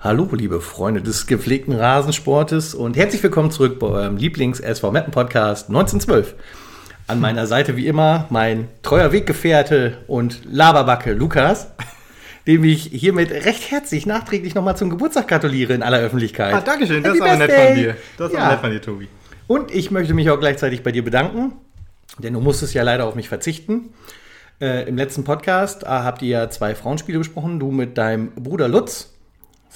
Hallo, liebe Freunde des gepflegten Rasensportes und herzlich willkommen zurück bei eurem Lieblings-SV Meppen Podcast 1912. An meiner Seite wie immer mein treuer Weggefährte und Laberbacke Lukas, dem ich hiermit recht herzlich nachträglich nochmal zum Geburtstag gratuliere in aller Öffentlichkeit. Ah, Dankeschön, das ist aber nett von dir. Das ist Ja. aber nett von dir, Tobi. Und ich möchte mich auch gleichzeitig bei dir bedanken, denn du musstest ja leider auf mich verzichten. Äh, Im letzten Podcast äh, habt ihr ja zwei Frauenspiele besprochen, du mit deinem Bruder Lutz.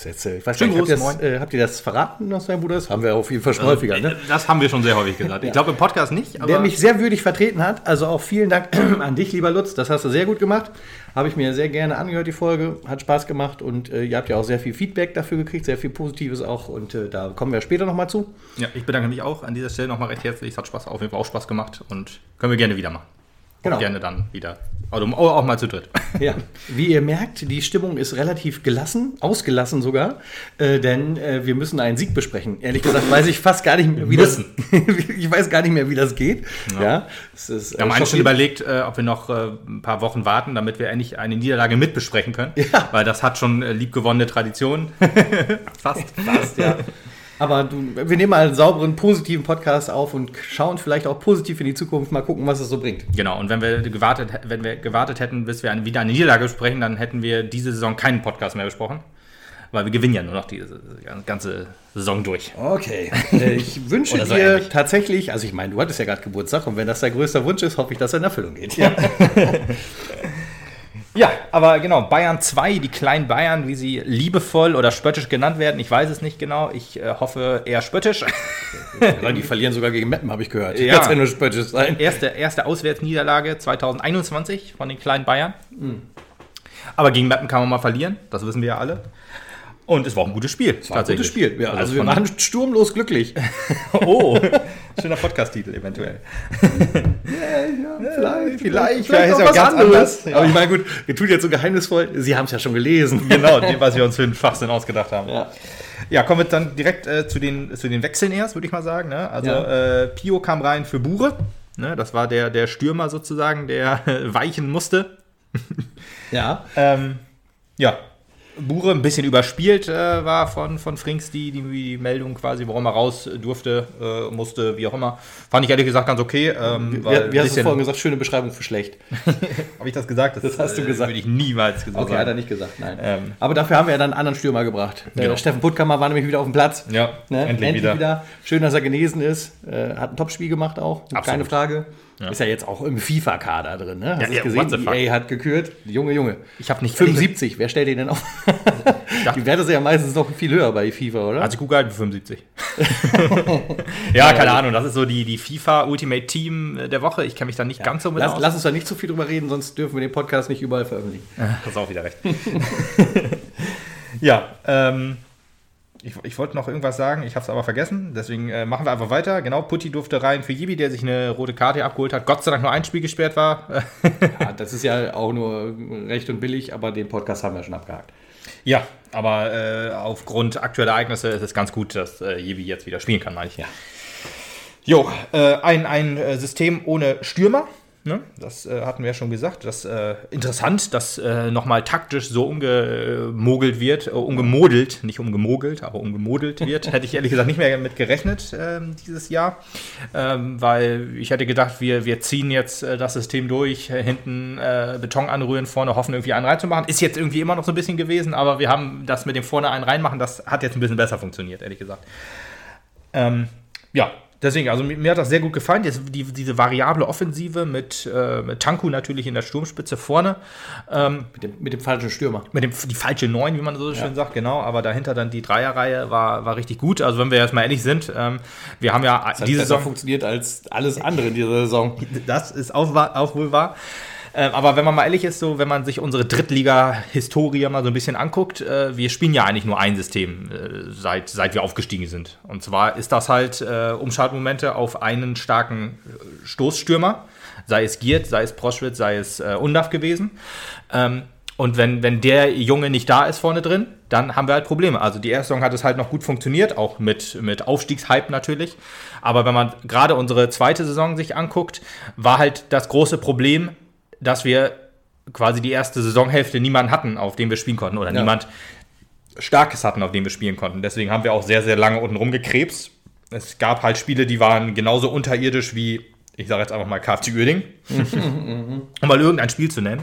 Jetzt, äh, ich weiß Schönen nicht, habt ihr, das, äh, habt ihr das verraten, dass dein Bruder ist? Haben wir auf jeden Fall schon häufiger, ne? Das haben wir schon sehr häufig gesagt. Ich glaube im Podcast nicht, Der mich sehr würdig vertreten hat. Also auch vielen Dank an dich, lieber Lutz. Das hast du sehr gut gemacht. Habe ich mir sehr gerne angehört, die Folge. Hat Spaß gemacht und äh, ihr habt ja auch sehr viel Feedback dafür gekriegt, sehr viel Positives auch. Und äh, da kommen wir später nochmal zu. ja, ich bedanke mich auch an dieser Stelle nochmal recht herzlich. Es hat Spaß, auf jeden Fall auch Spaß gemacht und können wir gerne wieder machen. Genau. Gerne dann wieder. Also auch mal zu dritt. Ja, wie ihr merkt, die Stimmung ist relativ gelassen, ausgelassen sogar, äh, denn äh, wir müssen einen Sieg besprechen. Ehrlich gesagt weiß ich fast gar nicht mehr, wie das, ich weiß gar nicht mehr, wie das geht. Ja, es ist, Wir haben äh, eigentlich schon überlegt, äh, ob wir noch äh, ein paar Wochen warten, damit wir endlich eine Niederlage mitbesprechen können. Ja. Weil das hat schon äh, liebgewonnene Tradition. Fast. Fast, ja. Aber du, wir nehmen mal einen sauberen, positiven Podcast auf und schauen vielleicht auch positiv in die Zukunft, mal gucken, was es so bringt. Genau, und wenn wir gewartet, wenn wir gewartet hätten, bis wir wieder eine Niederlage besprechen, dann hätten wir diese Saison keinen Podcast mehr besprochen. Weil wir gewinnen ja nur noch diese ganze Saison durch. Okay. Ich wünsche so dir ähnlich. tatsächlich, also ich meine, du hattest ja gerade Geburtstag und wenn das dein größter Wunsch ist, hoffe ich, dass er in Erfüllung geht. Ja. Ja, aber genau, Bayern 2, die kleinen Bayern, wie sie liebevoll oder spöttisch genannt werden, ich weiß es nicht genau. Ich äh, hoffe eher spöttisch. die verlieren sogar gegen Meppen, habe ich gehört. Ja. Kann's ja nur spöttisch sein. erste, erste Auswärtsniederlage 2021 von den kleinen Bayern. Aber gegen Meppen kann man mal verlieren, das wissen wir ja alle. Und es war auch ein gutes Spiel. War ein gutes Spiel. Ja, also, wir von- waren sturmlos glücklich. Oh, schöner Podcast-Titel eventuell. Vielleicht, vielleicht, vielleicht ist auch ja was ganz anderes. anders. Ja. Aber ich meine, gut, wir tun jetzt so geheimnisvoll. Sie haben es ja schon gelesen. Genau, was wir uns für den Schwachsinn ausgedacht haben. Ja. Ja, kommen wir dann direkt äh, zu, den, zu den Wechseln erst, würde ich mal sagen. Ne? Also Ja. äh, Pio kam rein für Bure. Ne? Das war der, der Stürmer sozusagen, der weichen musste. Ja. Ähm, ja, Bure ein bisschen überspielt äh, war von, von Frings die, die, die Meldung quasi, warum er raus durfte, äh, musste, wie auch immer. Fand ich ehrlich gesagt ganz okay. Ähm, Wie, wie hast du vorhin gesagt? Schöne Beschreibung für schlecht. Hab ich das gesagt? Das hast du äh, gesagt. Würde ich niemals gesagt Okay, hat er nicht gesagt, nein. Ähm. Aber dafür haben wir ja dann einen anderen Stürmer gebracht. Der Genau. Steffen Puttkammer war nämlich wieder auf dem Platz. Ja, Ne? endlich, wieder. Schön, dass er genesen ist. Äh, hat ein Topspiel gemacht auch. Keine Absolut. Frage. Ist ja jetzt auch im FIFA-Kader drin. Ne? Hast Ja, du ja, the gesehen? EA hat gekürt. Junge, Junge. Ich habe nicht 75. Wer stellt den denn auf? Die Werte sind ja meistens noch viel höher bei FIFA, oder? Also ich gucke halt für 75. ja, keine Ahnung. Das ist so die, die FIFA Ultimate Team der Woche. Ich kenne mich da nicht ganz so mit lass, aus. lass uns da nicht zu viel drüber reden, sonst dürfen wir den Podcast nicht überall veröffentlichen. Hast auch wieder recht. ja, ähm, ich, ich wollte noch irgendwas sagen, ich habe es aber vergessen. Deswegen äh, machen wir einfach weiter. Genau, Putti durfte rein für Jibi, der sich eine rote Karte abgeholt hat. Gott sei Dank nur ein Spiel gesperrt war. Ja, das ist ja auch nur recht und billig, aber den Podcast haben wir schon abgehakt. Ja, aber äh, aufgrund aktueller Ereignisse ist es ganz gut, dass äh, Jibi jetzt wieder spielen kann, meine ich. Ja. Jo, äh, ein, ein äh, System ohne Stürmer. Ne? Das äh, hatten wir ja schon gesagt. Das äh, interessant, dass äh, nochmal taktisch so umgemogelt wird, äh, umgemodelt, nicht umgemogelt, aber umgemodelt wird. Hätte ich ehrlich gesagt nicht mehr mit gerechnet ähm, dieses Jahr, ähm, weil ich hätte gedacht, wir, wir ziehen jetzt äh, das System durch, äh, hinten äh, Beton anrühren, vorne hoffen, irgendwie einen reinzumachen. Ist jetzt irgendwie immer noch so ein bisschen gewesen, aber wir haben das mit dem vorne einen reinmachen, das hat jetzt ein bisschen besser funktioniert, ehrlich gesagt. Ähm, ja, deswegen, also mir, hat das sehr gut gefallen. Die, diese variable Offensive mit, äh, mit Tanku natürlich in der Sturmspitze vorne. Ähm, Mit dem, mit dem falschen Stürmer. mit dem, die falsche Neun, wie man so schön sagt, genau. Aber dahinter dann die Dreierreihe war, war richtig gut. Also, wenn wir jetzt mal ehrlich sind, ähm, wir haben ja Das diese Saison. funktioniert als alles andere in dieser Saison. Das ist auch, auch wohl wahr. Ähm, aber wenn man mal ehrlich ist, so, wenn man sich unsere Drittliga-Historie mal so ein bisschen anguckt, äh, wir spielen ja eigentlich nur ein System, äh, seit, seit wir aufgestiegen sind. Und zwar ist das halt äh, Umschaltmomente auf einen starken Stoßstürmer, sei es Giert, sei es Proschwitz, sei es Undaf gewesen. Ähm, und wenn, wenn der Junge nicht da ist vorne drin, dann haben wir halt Probleme. Also die erste Saison hat es halt noch gut funktioniert, auch mit, mit Aufstiegshype natürlich. Aber wenn man gerade unsere zweite Saison sich anguckt, war halt das große Problem, dass wir quasi die erste Saisonhälfte niemanden hatten, auf dem wir spielen konnten oder Ja. niemand Starkes hatten, auf dem wir spielen konnten. Deswegen haben wir auch sehr, sehr lange unten rumgekrebst. Es gab halt Spiele, die waren genauso unterirdisch wie, ich sage jetzt einfach mal KFC Uerdingen, um mal irgendein Spiel zu nennen.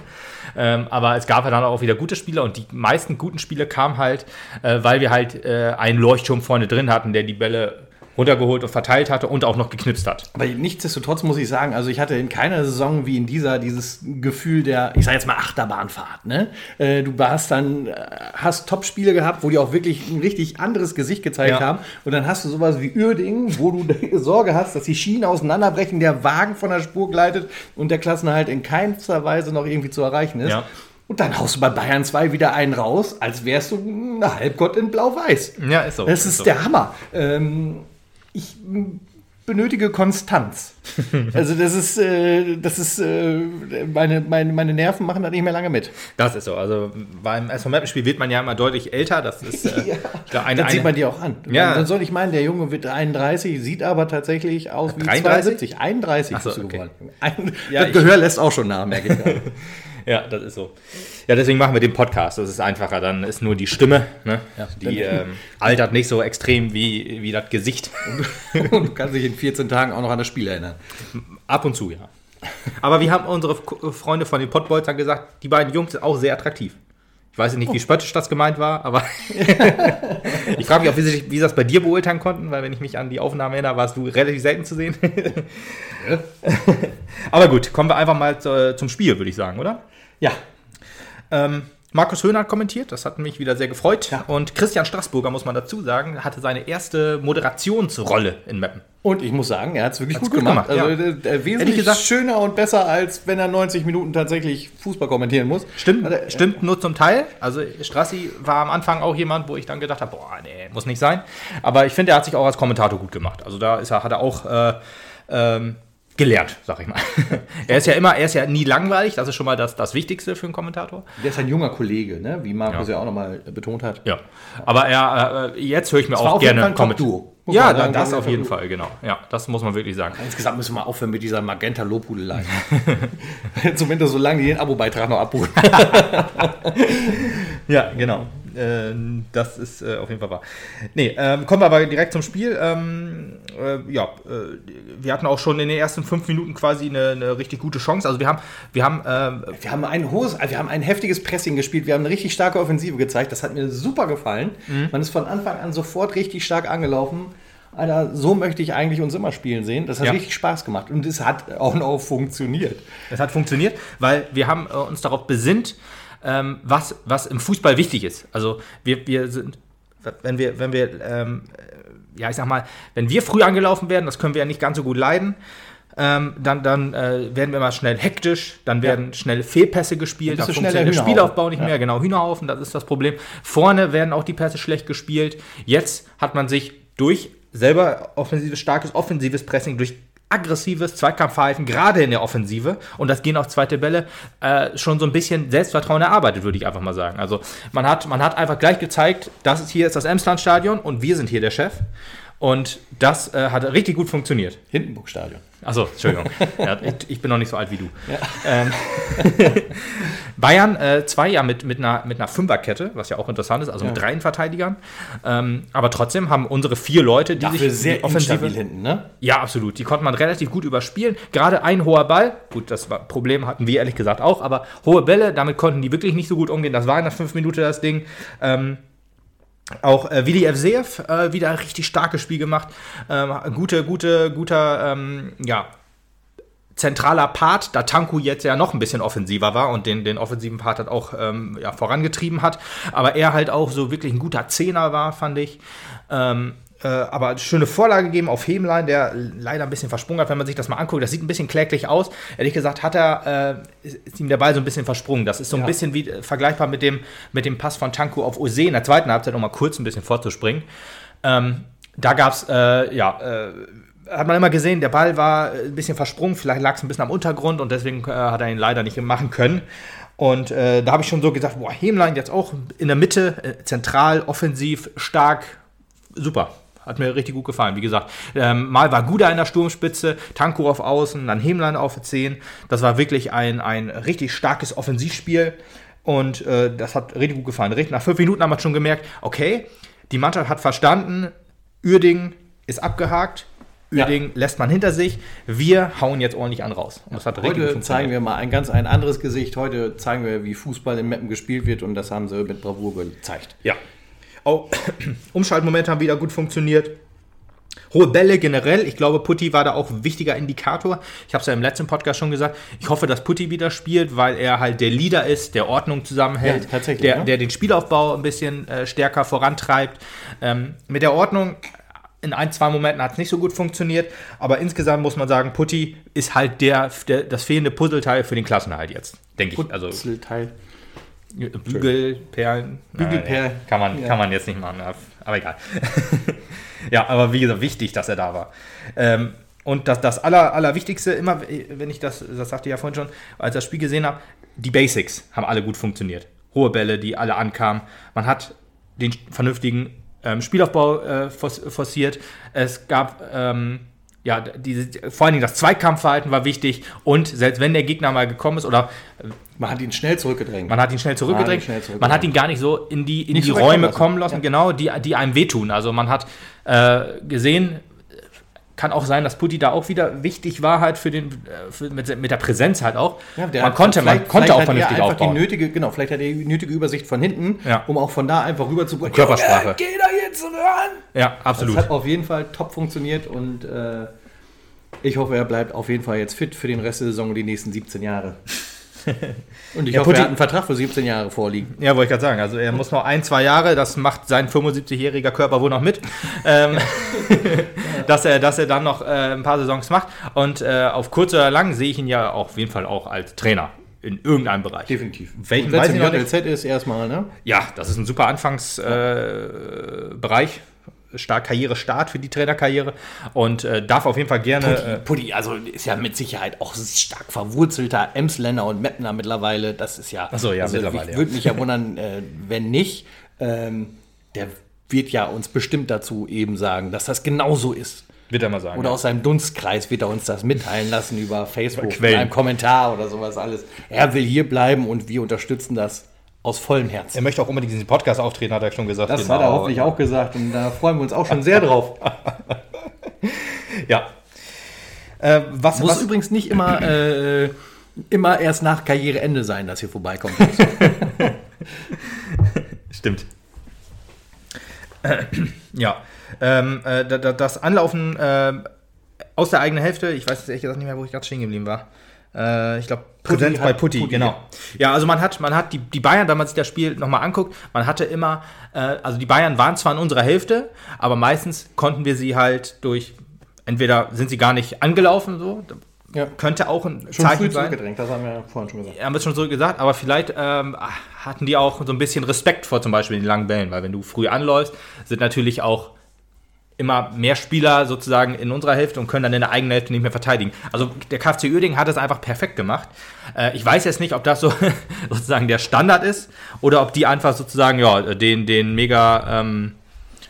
Ähm, aber es gab ja dann auch wieder gute Spiele und die meisten guten Spiele kamen halt, äh, weil wir halt äh, einen Leuchtturm vorne drin hatten, der die Bälle runtergeholt und verteilt hatte und auch noch geknipst hat. Aber nichtsdestotrotz muss ich sagen, also ich hatte in keiner Saison wie in dieser dieses Gefühl der, ich sage jetzt mal Achterbahnfahrt. Ne? Äh, du warst dann, äh, hast Top-Spiele gehabt, wo die auch wirklich ein richtig anderes Gesicht gezeigt Ja. haben. Und dann hast du sowas wie Uerdingen, wo du Sorge hast, dass die Schienen auseinanderbrechen, der Wagen von der Spur gleitet und der Klassenhalt in keinster Weise noch irgendwie zu erreichen ist. Ja. Und dann haust du bei Bayern 2 wieder einen raus, als wärst du ein Halbgott in Blau-Weiß. Ja, ist so. Das ist so. der Hammer. Ähm, ich benötige Konstanz. also das ist, äh, das ist, äh, meine, meine, meine Nerven machen da nicht mehr lange mit. Das ist so. Also beim SV Mappen-Spiel wird man ja immer deutlich älter. Das ist äh, Ja, eine, das sieht man dir auch an. Ja. Dann soll ich meinen, der Junge wird 31, sieht aber tatsächlich aus wie 33? 72. 31 Ach so, bist du okay. geworden. Ein, Ja, das Gehör lässt auch schon nach, merke ich. Ja, das ist so. Ja, deswegen machen wir den Podcast. Das ist einfacher. Dann ist nur die Stimme, ne? die ähm, altert nicht so extrem wie, wie das Gesicht. Und du kannst dich in 14 Tagen auch noch an das Spiel erinnern. Ab und zu, ja. Aber wir haben unsere Freunde von den Pottbolzern gesagt, die beiden Jungs sind auch sehr attraktiv. Ich weiß nicht, wie spöttisch das gemeint war, aber ich frage mich auch, wie sie, wie sie das bei dir beurteilen konnten, weil wenn ich mich an die Aufnahme erinnere, warst du relativ selten zu sehen. aber gut, kommen wir einfach mal zu, zum Spiel, würde ich sagen, oder? Ja, Ähm, Markus Höhner hat kommentiert, das hat mich wieder sehr gefreut. Ja. Und Christian Straßburger, muss man dazu sagen, hatte seine erste Moderationsrolle in Mappen. Und ich muss sagen, er hat es wirklich gut, gut gemacht. gemacht, also ja. äh, äh, wesentlich Ehrlich gesagt- schöner und besser, als wenn er 90 Minuten tatsächlich Fußball kommentieren muss. Stimmt, er- stimmt nur zum Teil. Also Strassi war am Anfang auch jemand, wo ich dann gedacht habe, boah, nee, muss nicht sein. Aber ich finde, er hat sich auch als Kommentator gut gemacht. Also da ist er, hat er auch äh, ähm, gelernt, sag ich mal. er ist ja immer, er ist ja nie langweilig, das ist schon mal das, das Wichtigste für einen Kommentator. Der ist ein junger Kollege, ne? wie Markus Ja. ja, auch nochmal betont hat. Ja. Aber er, äh, jetzt höre ich mir war auch gerne muss Ja, man da- sagen. das auf jeden. Fall, genau. Ja, das muss man wirklich sagen. Insgesamt müssen wir aufhören mit dieser Magenta-Lobhudelei. Zumindest solange die den Abo-Beitrag noch abholen. Ja, genau. Ähm, das ist äh, auf jeden Fall wahr. Nee, ähm, kommen wir aber direkt zum Spiel. Ähm, äh, ja, äh, wir hatten auch schon in den ersten fünf Minuten quasi eine, eine richtig gute Chance. Also wir haben, wir haben ähm, Wir haben ein hohes, wir haben ein heftiges Pressing gespielt, wir haben eine richtig starke Offensive gezeigt. Das hat mir super gefallen. Mhm. Man ist von Anfang an sofort richtig stark angelaufen. Alter, so möchte ich eigentlich uns immer spielen sehen. Das hat Ja. richtig Spaß gemacht und es hat auch noch funktioniert. Es hat funktioniert, weil wir haben äh, uns darauf besinnt, ähm, was, was im Fußball wichtig ist. Also wir, wir sind, wenn wir, wenn wir, ähm, äh, ja, ich sag mal, wenn wir früh angelaufen werden, das können wir ja nicht ganz so gut leiden. Ähm, dann dann äh, werden wir mal schnell hektisch, dann werden schnell Fehlpässe gespielt, der funktioniert der. Spielaufbau nicht Ja. mehr, genau, Hühnerhaufen, das ist das Problem. Vorne werden auch die Pässe schlecht gespielt. Jetzt hat man sich durch selber offensives, starkes offensives Pressing, durch aggressives Zweikampfverhalten, gerade in der Offensive, und das gehen auf zweite Bälle, äh, schon so ein bisschen Selbstvertrauen erarbeitet, würde ich einfach mal sagen. Also man hat, man hat einfach gleich gezeigt, das ist hier ist das Emsland-Stadion und wir sind hier der Chef. Und das äh, hat richtig gut funktioniert. Hindenburg-Stadion. Achso, Entschuldigung. ja, ich, bin noch nicht so alt wie du. Ähm, Bayern äh, zwei ja mit, mit, einer, mit einer Fünferkette, was ja auch interessant ist, also mit Ja. drei Verteidigern. Ähm, aber trotzdem haben unsere vier Leute, die Dafür sich sehr instabil hinten, ne? ja, absolut. Die konnte man relativ gut überspielen. Gerade ein hoher Ball, gut, das war, Problem hatten wir ehrlich gesagt auch, aber hohe Bälle, damit konnten die wirklich nicht so gut umgehen. Das war in der fünf Minuten das Ding. Ähm, auch äh, Willi Evseev äh, wieder ein richtig starkes Spiel gemacht. Ähm, gute, gute, guter, ähm, ja, zentraler Part, da Tanku jetzt ja noch ein bisschen offensiver war und den, den offensiven Part hat auch ähm, ja, vorangetrieben hat. Aber er halt auch so wirklich ein guter Zehner war, fand ich. Ähm, äh, aber schöne Vorlage gegeben auf Hemlein, der leider ein bisschen versprungen hat, wenn man sich das mal anguckt. Das sieht ein bisschen kläglich aus. Ehrlich gesagt hat er, äh, ist, ihm der Ball so ein bisschen versprungen. Das ist so ein Ja. bisschen wie äh, vergleichbar mit dem, mit dem Pass von Tanku auf Ose in der zweiten Halbzeit, um mal kurz ein bisschen vorzuspringen. Ähm, da gab es, äh, ja, äh, hat man immer gesehen, der Ball war ein bisschen versprungen, vielleicht lag es ein bisschen am Untergrund und deswegen äh, hat er ihn leider nicht machen können. Und äh, da habe ich schon so gesagt, boah, Hemlein jetzt auch in der Mitte, äh, zentral, offensiv, stark, super. Hat mir richtig gut gefallen. Wie gesagt, ähm, mal war Guda in der Sturmspitze, Tanko auf Außen, dann Hemlein auf 10. Das war wirklich ein, ein richtig starkes Offensivspiel. Und äh, das hat richtig gut gefallen. Nach fünf Minuten haben wir schon gemerkt, okay, die Mannschaft hat verstanden, Uerding ist abgehakt, Uerding ja. lässt man hinter sich. Wir hauen jetzt ordentlich an raus. Und das hat Heute zeigen wir mal ein ganz ein anderes Gesicht. Heute zeigen wir, wie Fußball in Meppen gespielt wird und das haben sie mit Bravour gezeigt. Ja. Auch Umschaltmomente haben wieder gut funktioniert. Hohe Bälle generell. Ich glaube, Putti war da auch ein wichtiger Indikator. Ich habe es ja im letzten Podcast schon gesagt. Ich hoffe, dass Putti wieder spielt, weil er halt der Leader ist, der Ordnung zusammenhält, ja, der, ja. der, den Spielaufbau ein bisschen äh, stärker vorantreibt. Ähm, mit der Ordnung in ein, zwei Momenten hat es nicht so gut funktioniert, aber insgesamt muss man sagen, Putti ist halt der, der das fehlende Puzzleteil für den Klassenerhalt jetzt, denke ich. Also Puzzleteil. Bügelperlen. Bügelperlen. Kann man, ja. kann man jetzt nicht machen, aber egal. ja, aber wie gesagt, wichtig, dass er da war. Ähm, und das, das Aller, Allerwichtigste, immer, wenn ich das, das sagte ich ja vorhin schon, als ich das Spiel gesehen habe, die Basics haben alle gut funktioniert. Hohe Bälle, die alle ankamen. Man hat den vernünftigen ähm, Spielaufbau äh, forciert. Es gab ähm, ja, diese, vor allen Dingen das Zweikampfverhalten war wichtig und selbst wenn der Gegner mal gekommen ist oder äh, man hat ihn schnell zurückgedrängt. Man hat ihn schnell zurückgedrängt. Man, schnell zurückgedrängt. man hat ihn gar nicht so in die, in die Räume kommen lassen, ja. genau, die, die einem wehtun. Also man hat äh, gesehen, kann auch sein, dass Putti da auch wieder wichtig war halt für den äh, für, mit, mit, der Präsenz halt auch. Ja, man konnte, man konnte auch vernünftig aufbauen. Die nötige, genau, vielleicht hat er die nötige Übersicht von hinten, ja. um auch von da einfach rüber zu Körpersprache. Geh da jetzt ran! Ja, absolut. Das hat auf jeden Fall top funktioniert und äh, ich hoffe, er bleibt auf jeden Fall jetzt fit für den Rest der Saison und die nächsten 17 Jahre. Und ich ja, hoffe, Putin, er hat einen Vertrag für 17 Jahre vorliegen. Ja, wollte ich gerade sagen. Also er muss noch ein, zwei Jahre, das macht sein 75-jähriger Körper wohl noch mit, ähm, dass, er, dass er dann noch äh, ein paar Saisons macht. Und äh, auf kurz oder lang sehe ich ihn ja auch auf jeden Fall auch als Trainer in irgendeinem Bereich. Definitiv. Welchen weiß ich noch JLZ ist erstmal, ne? Ja, das ist ein super Anfangsbereich. Äh, Start, Karrierestart für die Trainerkarriere und äh, darf auf jeden Fall gerne. Puddy, äh, also ist ja mit Sicherheit auch stark verwurzelter Emsländer und Mettner mittlerweile. Das ist ja. Achso, ja, also, mittlerweile. Würde mich ja wundern, äh, wenn nicht. Ähm, der wird ja uns bestimmt dazu eben sagen, dass das genauso ist. Wird er mal sagen. Oder ja. aus seinem Dunstkreis wird er uns das mitteilen lassen über Facebook, über in einem Kommentar oder sowas alles. Er will hier bleiben und wir unterstützen das aus vollem Herzen. Er möchte auch unbedingt diesen Podcast auftreten, hat er schon gesagt. Das genau. hat er hoffentlich auch gesagt und da freuen wir uns auch schon sehr drauf. ja. Äh, was, Muss was? übrigens nicht immer, äh, immer erst nach Karriereende sein, dass ihr vorbeikommt. Stimmt. ja. Ähm, äh, das Anlaufen äh, aus der eigenen Hälfte, ich weiß jetzt ehrlich gesagt nicht mehr, wo ich gerade stehen geblieben war. Äh, ich glaube, Präsenz bei Putti, Putti, genau. Ja, also man hat, man hat die, die Bayern, wenn man sich das Spiel nochmal anguckt, man hatte immer, äh, also die Bayern waren zwar in unserer Hälfte, aber meistens konnten wir sie halt durch, entweder sind sie gar nicht angelaufen, so, ja. Könnte auch ein schon Zeichen früh sein. Das haben wir vorhin schon gesagt. Ja, haben wir schon so gesagt, aber vielleicht ähm, hatten die auch so ein bisschen Respekt vor zum Beispiel den langen Bällen, weil wenn du früh anläufst, sind natürlich auch immer mehr Spieler sozusagen in unserer Hälfte und können dann in der eigenen Hälfte nicht mehr verteidigen. Also der KFC Uerdingen hat es einfach perfekt gemacht. Äh, ich weiß jetzt nicht, ob das so sozusagen der Standard ist oder ob die einfach sozusagen ja den den mega ähm,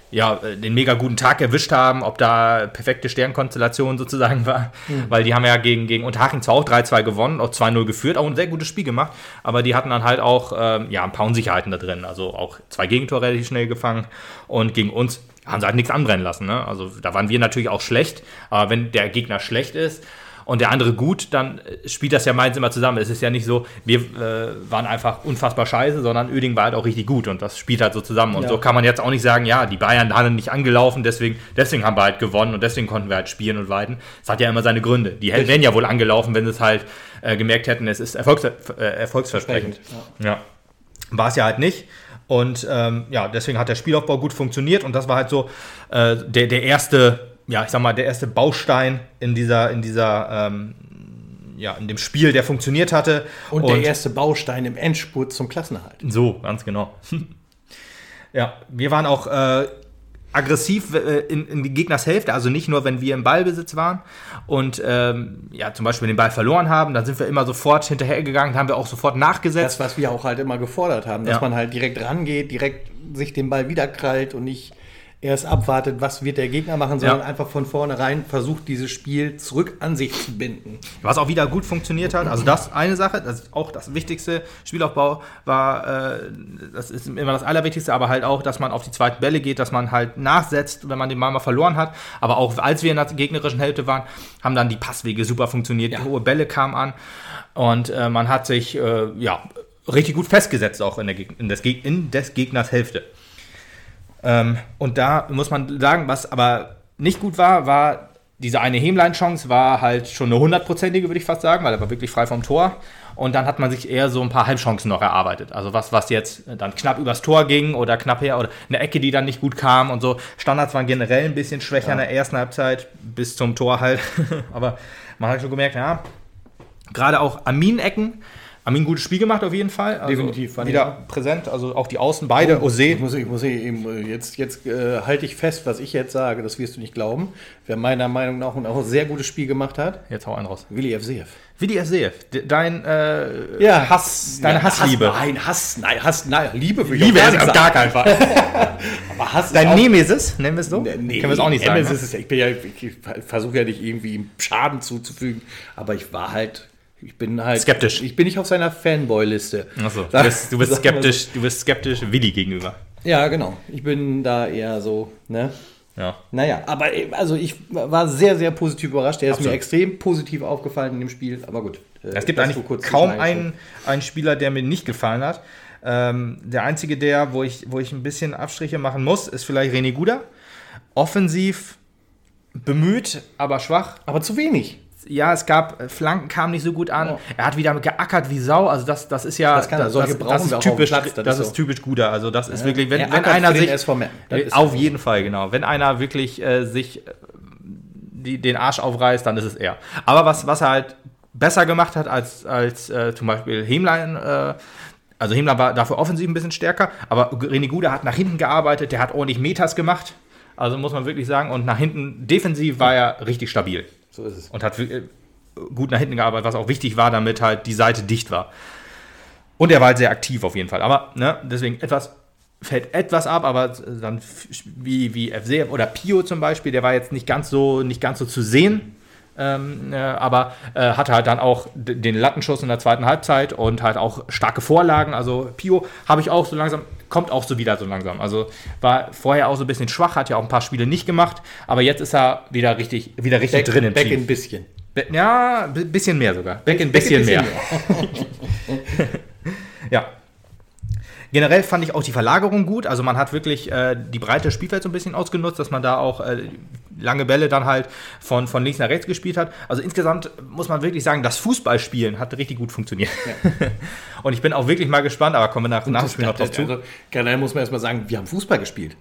ja, den mega guten Tag erwischt haben, ob da perfekte Sternkonstellation sozusagen war. Mhm. Weil die haben ja gegen, gegen Unterhaching zwar auch 3-2 gewonnen, auch 2-0 geführt, auch ein sehr gutes Spiel gemacht, aber die hatten dann halt auch ähm, ja, ein paar Unsicherheiten da drin. Also auch zwei Gegentore relativ schnell gefangen und gegen uns haben sie halt nichts anbrennen lassen. Ne? Also da waren wir natürlich auch schlecht, aber wenn der Gegner schlecht ist und der andere gut, dann äh, spielt das ja meins immer zusammen. Es ist ja nicht so, wir äh, waren einfach unfassbar scheiße, sondern Öding war halt auch richtig gut und das spielt halt so zusammen. Und ja. so kann man jetzt auch nicht sagen, ja, die Bayern haben nicht angelaufen, deswegen, deswegen haben wir halt gewonnen und deswegen konnten wir halt spielen und weiten. Es hat ja immer seine Gründe. Die Richtig. wären ja wohl angelaufen, wenn sie es halt äh, gemerkt hätten, es ist Erfolgs äh, erfolgsversprechend. Ja. ja. War es ja halt nicht. Und ähm, ja, deswegen hat der Spielaufbau gut funktioniert und das war halt so äh, der, der erste, ja, ich sag mal, der erste Baustein in dieser, in dieser, ähm, ja, in dem Spiel, der funktioniert hatte. Und, und der erste Baustein im Endspurt zum Klassenerhalt. So, ganz genau. ja, wir waren auch äh, aggressiv äh, in, in die Gegnershälfte, also nicht nur, wenn wir im Ballbesitz waren und ähm, ja, zum Beispiel den Ball verloren haben, dann sind wir immer sofort hinterhergegangen, haben wir auch sofort nachgesetzt. Das, was wir auch halt immer gefordert haben, dass ja. man halt direkt rangeht, direkt sich den Ball wiederkrallt und nicht erst abwartet, was wird der Gegner machen, sondern Ja. einfach von vornherein versucht, dieses Spiel zurück an sich zu binden. Was auch wieder gut funktioniert hat, also das eine Sache, das ist auch das wichtigste Spielaufbau war, äh, das ist immer das Allerwichtigste, aber halt auch, dass man auf die zweiten Bälle geht, dass man halt nachsetzt, wenn man den mal verloren hat. Aber auch als wir in der gegnerischen Hälfte waren, haben dann die Passwege super funktioniert, Ja. die hohe Bälle kamen an und äh, man hat sich äh, ja richtig gut festgesetzt auch in, der, in, des, in des Gegners Hälfte. Ähm, und da muss man sagen, was aber nicht gut war, war diese eine Hemlein-Chance war halt schon eine hundertprozentige, würde ich fast sagen, weil er war wirklich frei vom Tor. Und dann hat man sich eher so ein paar Halbchancen noch erarbeitet. Also was, was jetzt dann knapp übers Tor ging oder knapp her oder eine Ecke, die dann nicht gut kam und so. Standards waren generell ein bisschen schwächer in der ersten Halbzeit, bis zum Tor halt. Aber man hat schon gemerkt, ja, gerade auch Amin-Ecken. Amin gutes Spiel gemacht auf jeden Fall. Also Definitiv, Wieder präsent, also auch die Außen beide. Ose. Ich muss, ich muss eben, äh, jetzt, jetzt äh, halte ich fest, was ich jetzt sage, das wirst du nicht glauben. Wer meiner Meinung nach auch ein sehr gutes Spiel gemacht hat, Jetzt hau einen raus. Willi Evseev. Die FCF. Dein äh, Ja. Hass, deine Ja, Hassliebe. Hass, nein, Hass, nein, Hass, nein, Liebe für Liebe ist auf gar keinen Fall. Aber Hass Dein Nemesis, nennen wir es so? Nee, Können wir es auch nicht sagen. Nemesis ne? ist, ich ja, ich versuche ja nicht irgendwie ihm Schaden zuzufügen, aber ich war halt, ich bin halt Skeptisch. Ich bin nicht auf seiner Fanboy-Liste. Achso, du bist, du bist so. skeptisch, du bist skeptisch Willi gegenüber. Ja, genau. Ich bin da eher so, ne? Ja. Naja, aber also ich war sehr, sehr positiv überrascht. Der ist Absolut. mir extrem positiv aufgefallen in dem Spiel, aber gut. äh, Es gibt eigentlich kaum einen, einen Spieler, der mir nicht gefallen hat. Ähm, der einzige, der, wo ich, wo ich ein bisschen Abstriche machen muss, ist vielleicht René Guda. Offensiv bemüht, aber schwach. Aber zu wenig. Ja, es gab äh, Flanken, kamen nicht so gut an. Ja. Er hat wieder geackert wie Sau. Also das, das ist ja Das kann das, das ist dem typisch, Platz, das das, ist so. typisch Guda. Also das ist wirklich, wenn, wenn einer sich. Das ist auf jeden Fall genau, wenn einer wirklich äh, sich äh, die, den Arsch aufreißt, dann ist es er. Aber was, was er halt besser gemacht hat als, als äh, zum Beispiel Hemlein, äh, also Hemlein war dafür offensiv ein bisschen stärker, aber René Guda hat nach hinten gearbeitet, der hat ordentlich Meters gemacht, also muss man wirklich sagen, und nach hinten defensiv war er richtig stabil So ist es. und hat äh, gut nach hinten gearbeitet, was auch wichtig war, damit halt die Seite dicht war. Und er war halt sehr aktiv auf jeden Fall. Aber ne, deswegen etwas fällt etwas ab, aber dann wie, wie FC oder Pio zum Beispiel, der war jetzt nicht ganz so, nicht ganz so zu sehen. Ähm, äh, aber äh, hatte halt dann auch den Lattenschuss in der zweiten Halbzeit und halt auch starke Vorlagen. Also Pio habe ich auch so langsam, kommt auch so wieder so langsam. Also war vorher auch so ein bisschen schwach, hat ja auch ein paar Spiele nicht gemacht, aber jetzt ist er wieder richtig, wieder richtig Back, drin im back Team. ein bisschen. Be- Ja, ein bisschen mehr sogar. Back ein Back bisschen mehr. Ja. Generell fand ich auch die Verlagerung gut. Also man hat wirklich äh, die Breite des Spielfelds so ein bisschen ausgenutzt, dass man da auch äh, lange Bälle dann halt von, von links nach rechts gespielt hat. Also insgesamt muss man wirklich sagen, das Fußballspielen hat richtig gut funktioniert. Und ich bin auch wirklich mal gespannt, aber kommen wir nach, nach dem Spiel noch drauf zu. Also, generell muss man erstmal sagen, wir haben Fußball gespielt.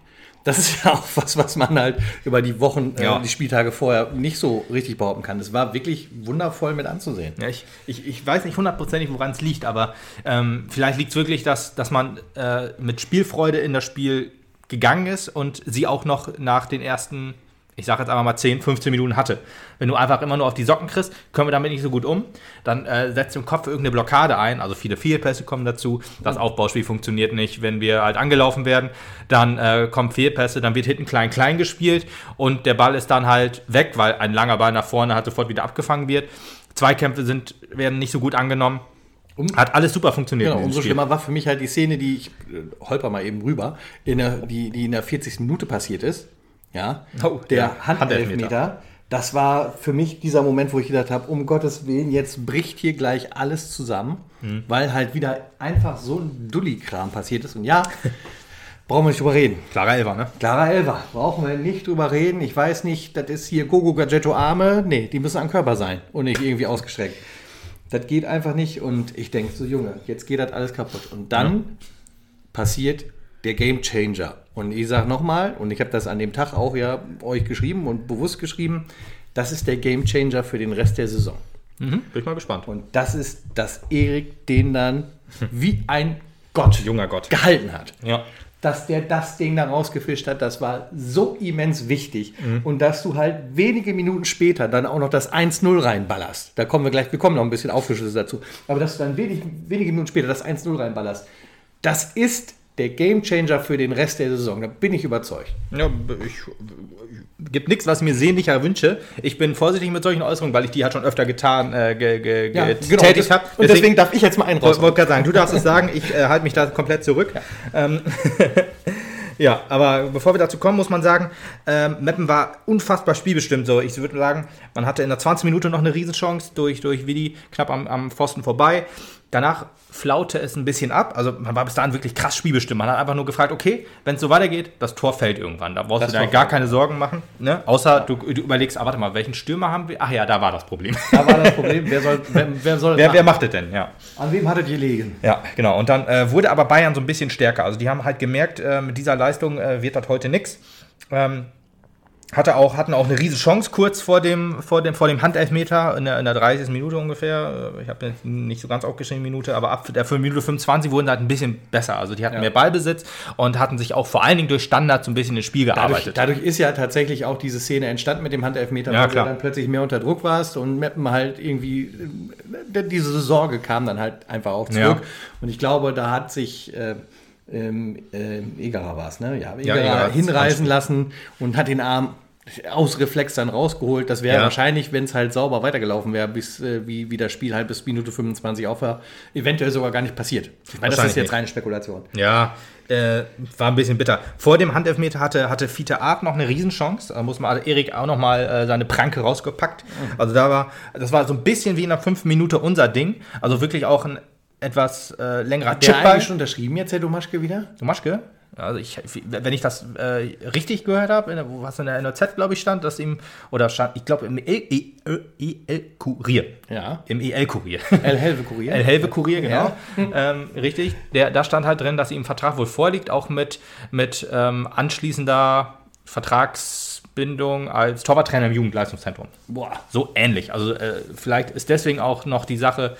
Das ist ja auch was, was man halt über die Wochen, Ja. äh, die Spieltage vorher nicht so richtig behaupten kann. Es war wirklich wundervoll mit anzusehen. Ja, ich, ich, ich weiß nicht hundertprozentig, woran es liegt, aber ähm, vielleicht liegt es wirklich, dass, dass man äh, mit Spielfreude in das Spiel gegangen ist und sie auch noch nach den ersten, ich sage jetzt einfach mal 10, 15 Minuten hatte. Wenn du einfach immer nur auf die Socken kriegst, können wir damit nicht so gut um. Dann äh, setzt du im Kopf irgendeine Blockade ein, also viele Fehlpässe kommen dazu, das Aufbauspiel funktioniert nicht. Wenn wir halt angelaufen werden, dann äh, kommen Fehlpässe, dann wird hinten klein-klein gespielt und der Ball ist dann halt weg, weil ein langer Ball nach vorne halt sofort wieder abgefangen wird. Zweikämpfe sind, werden nicht so gut angenommen. Hat alles super funktioniert. Genau, umso Spiel. schlimmer war für mich halt die Szene, die ich äh, holper mal eben rüber, in der, die, die in der 40. Minute passiert ist. Ja, Oh, der ja, Handelfmeter. Handelfmeter. Das war für mich dieser Moment, wo ich gedacht habe, um Gottes Willen, jetzt bricht hier gleich alles zusammen, Mhm. weil halt wieder einfach so ein Dulli-Kram passiert ist. Und ja, brauchen wir nicht drüber reden. Klarer Elfer, ne? Clara Elva, brauchen wir nicht drüber reden. Ich weiß nicht, das ist hier Gogo Gadgetto Arme. Nee, die müssen am Körper sein und nicht irgendwie ausgestreckt. Das geht einfach nicht und ich denke so, Junge, jetzt geht das alles kaputt. Und dann passiert der Game Changer. Und ich sage nochmal, und ich habe das an dem Tag auch ja euch geschrieben und bewusst geschrieben, das ist der Game Changer für den Rest der Saison. Mhm. Bin ich mal gespannt. Und das ist, dass Erik den dann wie ein Gott Junger Gott. gehalten hat Ja. dass der das Ding da rausgefischt hat, das war so immens wichtig. Mhm. Und dass du halt wenige Minuten später dann auch noch das 1-0 reinballerst. Da kommen wir gleich, wir kommen noch ein bisschen aufgeschlüsselt dazu. Aber dass du dann wenig, wenige Minuten später das 1-0 reinballerst, das ist der Gamechanger für den Rest der Saison. Da bin ich überzeugt. Ja, ich, gibt nichts, was ich mir sehnlicher wünsche. Ich bin vorsichtig mit solchen Äußerungen, weil ich die halt schon öfter getan, äh, ge, ge, Ja, getätigt genau, habe. und deswegen darf ich jetzt mal einen wollte raus. wollt gerade sagen, du darfst es sagen, ich äh, halte mich da komplett zurück. Ja. Ähm, ja, aber bevor wir dazu kommen, muss man sagen, ähm, Meppen war unfassbar spielbestimmt. So, ich würde sagen, man hatte in der 20 Minute noch eine Riesenchance durch, durch Willi knapp am, am Pfosten vorbei. Danach flaute es ein bisschen ab. Also man war bis dahin wirklich krass spielbestimmt. Man hat einfach nur gefragt, okay, wenn es so weitergeht, das Tor fällt irgendwann. Da brauchst Das du dir gar keine Sorgen machen. Ne? Außer du, du überlegst, ah, warte mal, welchen Stürmer haben wir? Ach ja, da war das Problem. Da war das Problem. Wer soll, wer, wer soll wer, wer macht das denn? Ja. An wem hattet ihr liegen? Ja, genau. Und dann äh, wurde aber Bayern so ein bisschen stärker. Also die haben halt gemerkt, äh, mit dieser Leistung äh, wird das heute nichts. Ähm, hatte auch, hatten auch eine riesige Chance kurz vor dem, vor dem, vor dem Handelfmeter in der, in der 30. Minute ungefähr. Äh, Ich habe nicht so ganz aufgeschrieben, Minute, aber ab der Minute 25 wurden sie halt ein bisschen besser. Also die hatten Ja. mehr Ballbesitz und hatten sich auch vor allen Dingen durch Standards so ein bisschen ins Spiel Dadurch, gearbeitet. dadurch ist ja tatsächlich auch diese Szene entstanden mit dem Handelfmeter, Ja, weil du dann plötzlich mehr unter Druck warst und Meppen halt irgendwie, äh, diese Sorge kam dann halt einfach auch zurück. Ja. Und ich glaube, da hat sich äh, ähm, äh, Egerer war es, ne? Ja, Ja, Egerer hat's hinreißen lassen und hat den Arm aus Reflex dann rausgeholt. Das wäre Ja. wahrscheinlich, wenn es halt sauber weitergelaufen wäre, bis äh, wie, wie das Spiel halt bis Minute 25 auf war, eventuell sogar gar nicht passiert. Ich meine, das ist jetzt nicht. reine Spekulation. Ja, äh, war ein bisschen bitter. Vor dem Handelfmeter hatte, hatte Fiete Art noch eine Riesenchance. Da muss man also Erik auch noch mal äh, seine Pranke rausgepackt. Also da war, das war so ein bisschen wie in der fünften Minute unser Ding. Also wirklich auch ein etwas äh, längerer Chipball. eigentlich schon unterschrieben jetzt, Herr Domaschke, wieder? Tomaschke? Also ich, wenn ich das äh, richtig gehört habe, was in der NOZ, glaube ich, stand, dass ihm, oder stand, ich glaube im E- EL-Kurier. Ja. Im EL-Kurier. El Helve Kurier. El Helve Kurier, genau. Ja. Ähm, richtig. Der, da stand halt drin, dass ihm ein Vertrag wohl vorliegt, auch mit, mit ähm, anschließender Vertragsbindung als Torwarttrainer im Jugendleistungszentrum. Boah. So ähnlich. Also äh, vielleicht ist deswegen auch noch die Sache.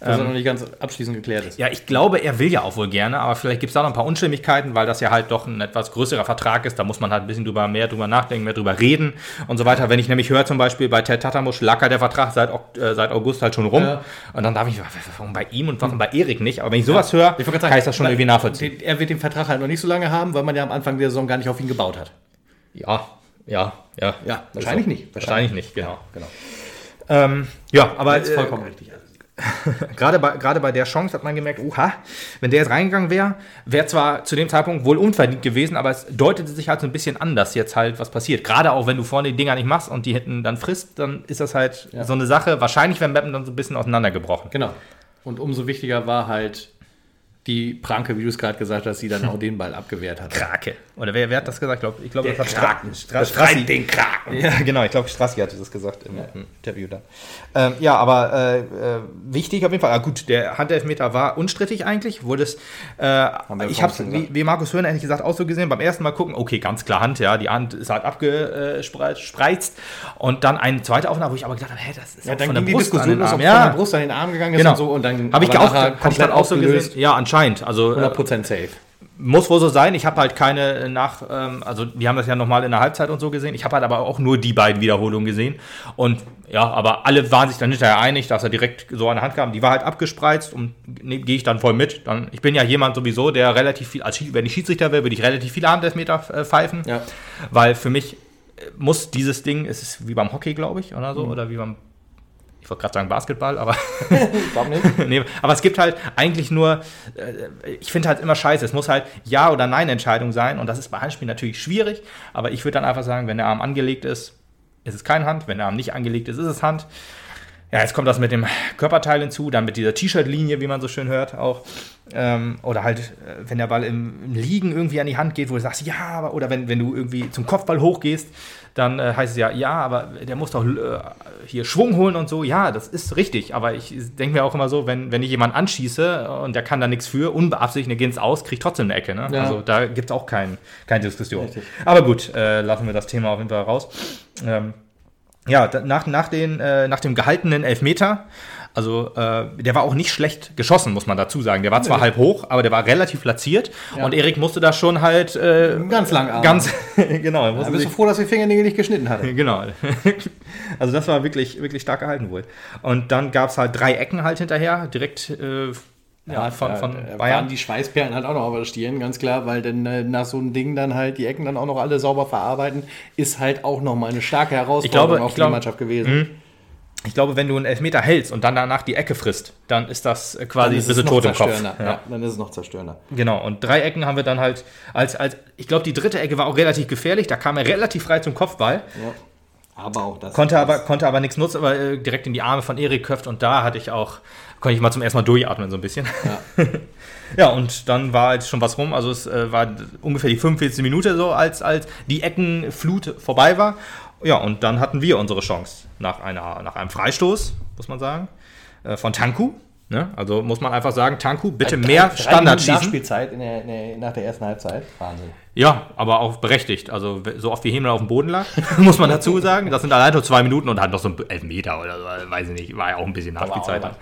Was noch nicht ganz abschließend geklärt ist. Ja, ich glaube, er will ja auch wohl gerne, aber vielleicht gibt es da noch ein paar Unstimmigkeiten, weil das ja halt doch ein etwas größerer Vertrag ist. Da muss man halt ein bisschen drüber, mehr drüber nachdenken, mehr drüber reden und so weiter. Wenn ich nämlich höre, zum Beispiel bei Ted Tatamusch lackert der Vertrag seit, äh, seit August halt schon rum. Ja. Und dann darf ich, warum bei ihm und warum bei Erik nicht? Aber wenn ich sowas höre, Ich gerade kann ich das schon irgendwie nachvollziehen. Er wird den Vertrag halt noch nicht so lange haben, weil man ja am Anfang der Saison gar nicht auf ihn gebaut hat. Ja, ja, ja. Ja, wahrscheinlich nicht. Wahrscheinlich nicht, genau. Genau. Ähm, ja, aber Das ist äh, vollkommen richtig. gerade bei, gerade bei der Chance hat man gemerkt, oha, wenn der jetzt reingegangen wäre, wäre zwar zu dem Zeitpunkt wohl unverdient gewesen, aber es deutete sich halt so ein bisschen an, dass jetzt halt was passiert. Gerade auch wenn du vorne die Dinger nicht machst und die hinten dann frisst, dann ist das halt Ja. so eine Sache. Wahrscheinlich wäre Mappen dann so ein bisschen auseinandergebrochen. Genau. Und umso wichtiger war halt die Pranke, wie du es gerade gesagt hast, die dann auch den Ball abgewehrt hat. Krake. Oder wer, wer hat das gesagt? Ich glaube, ich glaub, das hat Kraken. Stra Strassi. den Kraken. Ja, genau, ich glaube, Strassi hatte das gesagt im, im Interview dann. Ähm, ja, aber äh, äh, wichtig auf jeden Fall. Ah, gut, der Handelfmeter war unstrittig eigentlich. Wurde es, äh, ich habe vorhin wie, wie Markus Höhner ehrlich gesagt auch so gesehen, beim ersten Mal gucken, okay, ganz klar Hand, ja, die Hand ist halt abgespreizt. Und dann eine zweite Aufnahme, wo ich aber gedacht habe, hä, das ist Ja, auch dann von der Brust an den Arm. es von Ja, der Brust an den Arm gegangen ist genau. und so. Und dann habe ich, auch, ich dann auch so gesehen. Ja, anscheinend. Also äh, 100% safe. muss wohl so sein. Ich habe halt keine nach, ähm, also die haben das ja nochmal in der Halbzeit und so gesehen. Ich habe halt aber auch nur die beiden Wiederholungen gesehen. Und ja, aber alle waren sich dann hinterher einig, dass er direkt so an der Hand kam. Die war halt abgespreizt und ne, gehe ich dann voll mit. Dann, ich bin ja jemand sowieso, der relativ viel, als wenn ich Schiedsrichter wäre, würde ich relativ viele Handelfmeter äh, pfeifen. Ja. Weil für mich äh, muss dieses Ding, es ist wie beim Hockey, glaube ich, oder Mhm. so, oder wie beim, ich wollte gerade sagen Basketball, aber Warum nicht? nee, aber es gibt halt eigentlich nur, äh, ich finde halt immer scheiße, es muss halt Ja- oder Nein-Entscheidung sein und das ist bei Handspielen natürlich schwierig, aber ich würde dann einfach sagen, wenn der Arm angelegt ist, ist es kein Hand, wenn der Arm nicht angelegt ist, ist es Hand. Ja, jetzt kommt das mit dem Körperteil hinzu, dann mit dieser T-Shirt-Linie, wie man so schön hört, auch. Ähm, oder halt, äh, wenn der Ball im, im Liegen irgendwie an die Hand geht, wo du sagst, ja, aber, oder wenn, wenn du irgendwie zum Kopfball hochgehst, dann äh, heißt es ja, ja, aber der muss doch äh, hier Schwung holen und so. Ja, das ist richtig, aber ich denke mir auch immer so, wenn, wenn ich jemanden anschieße und der kann da nichts für, unbeabsichtigt, der geht ins Aus, kriegt trotzdem eine Ecke. Ne? Ja. Also da gibt es auch kein, keine Diskussion. Richtig. Aber gut, äh, lassen wir das Thema auf jeden Fall raus. Ähm, ja, nach, nach, den, äh, nach dem gehaltenen Elfmeter, also äh, der war auch nicht schlecht geschossen, muss man dazu sagen. Der war zwar halb hoch, aber der war relativ platziert Ja. und Erik musste da schon halt äh, Ganz lang Arm. ganz genau, musste bist du froh, dass die Fingernägel nicht geschnitten hatte. genau. Also das war wirklich, wirklich stark gehalten wohl. Und dann gab es halt drei Ecken halt hinterher, direkt äh, ja, von, von da, Bayern. Waren die Schweißperlen halt auch noch auf der Stirn, ganz klar, weil dann äh, nach so einem Ding dann halt die Ecken dann auch noch alle sauber verarbeiten, ist halt auch nochmal eine starke Herausforderung glaube, auf die glaub, Mannschaft gewesen. Mh. Ich glaube, wenn du einen Elfmeter hältst und dann danach die Ecke frisst, dann ist das äh, quasi ein bisschen tot im Kopf. Ja. ja. dann ist es noch zerstörender. Genau, und drei Ecken haben wir dann halt als, als ich glaube, die dritte Ecke war auch relativ gefährlich, da kam er relativ frei zum Kopfball. Ja. Aber auch das. Konnte aber, konnte aber nichts nutzen, aber äh, direkt in die Arme von Erik Köft und da hatte ich auch, konnte ich mal zum ersten Mal durchatmen so ein bisschen. Ja, ja und dann war jetzt schon was rum. Also es äh, war ungefähr die 45. Minute so, als, als die Eckenflut vorbei war. Ja, und dann hatten wir unsere Chance nach, einer, nach einem Freistoß, muss man sagen, äh, von Tanku. Ne? Also muss man einfach sagen, Tanku, bitte also mehr Standardschießen. Nachspielzeit in der, in der, nach der ersten Halbzeit. Wahnsinn. Ja, aber auch berechtigt. Also so oft wie Himmel auf dem Boden lag, muss man dazu sagen. Das sind allein nur zwei Minuten und hat noch so ein Elfmeter oder so, weiß ich nicht. War ja auch ein bisschen Nachspielzeit.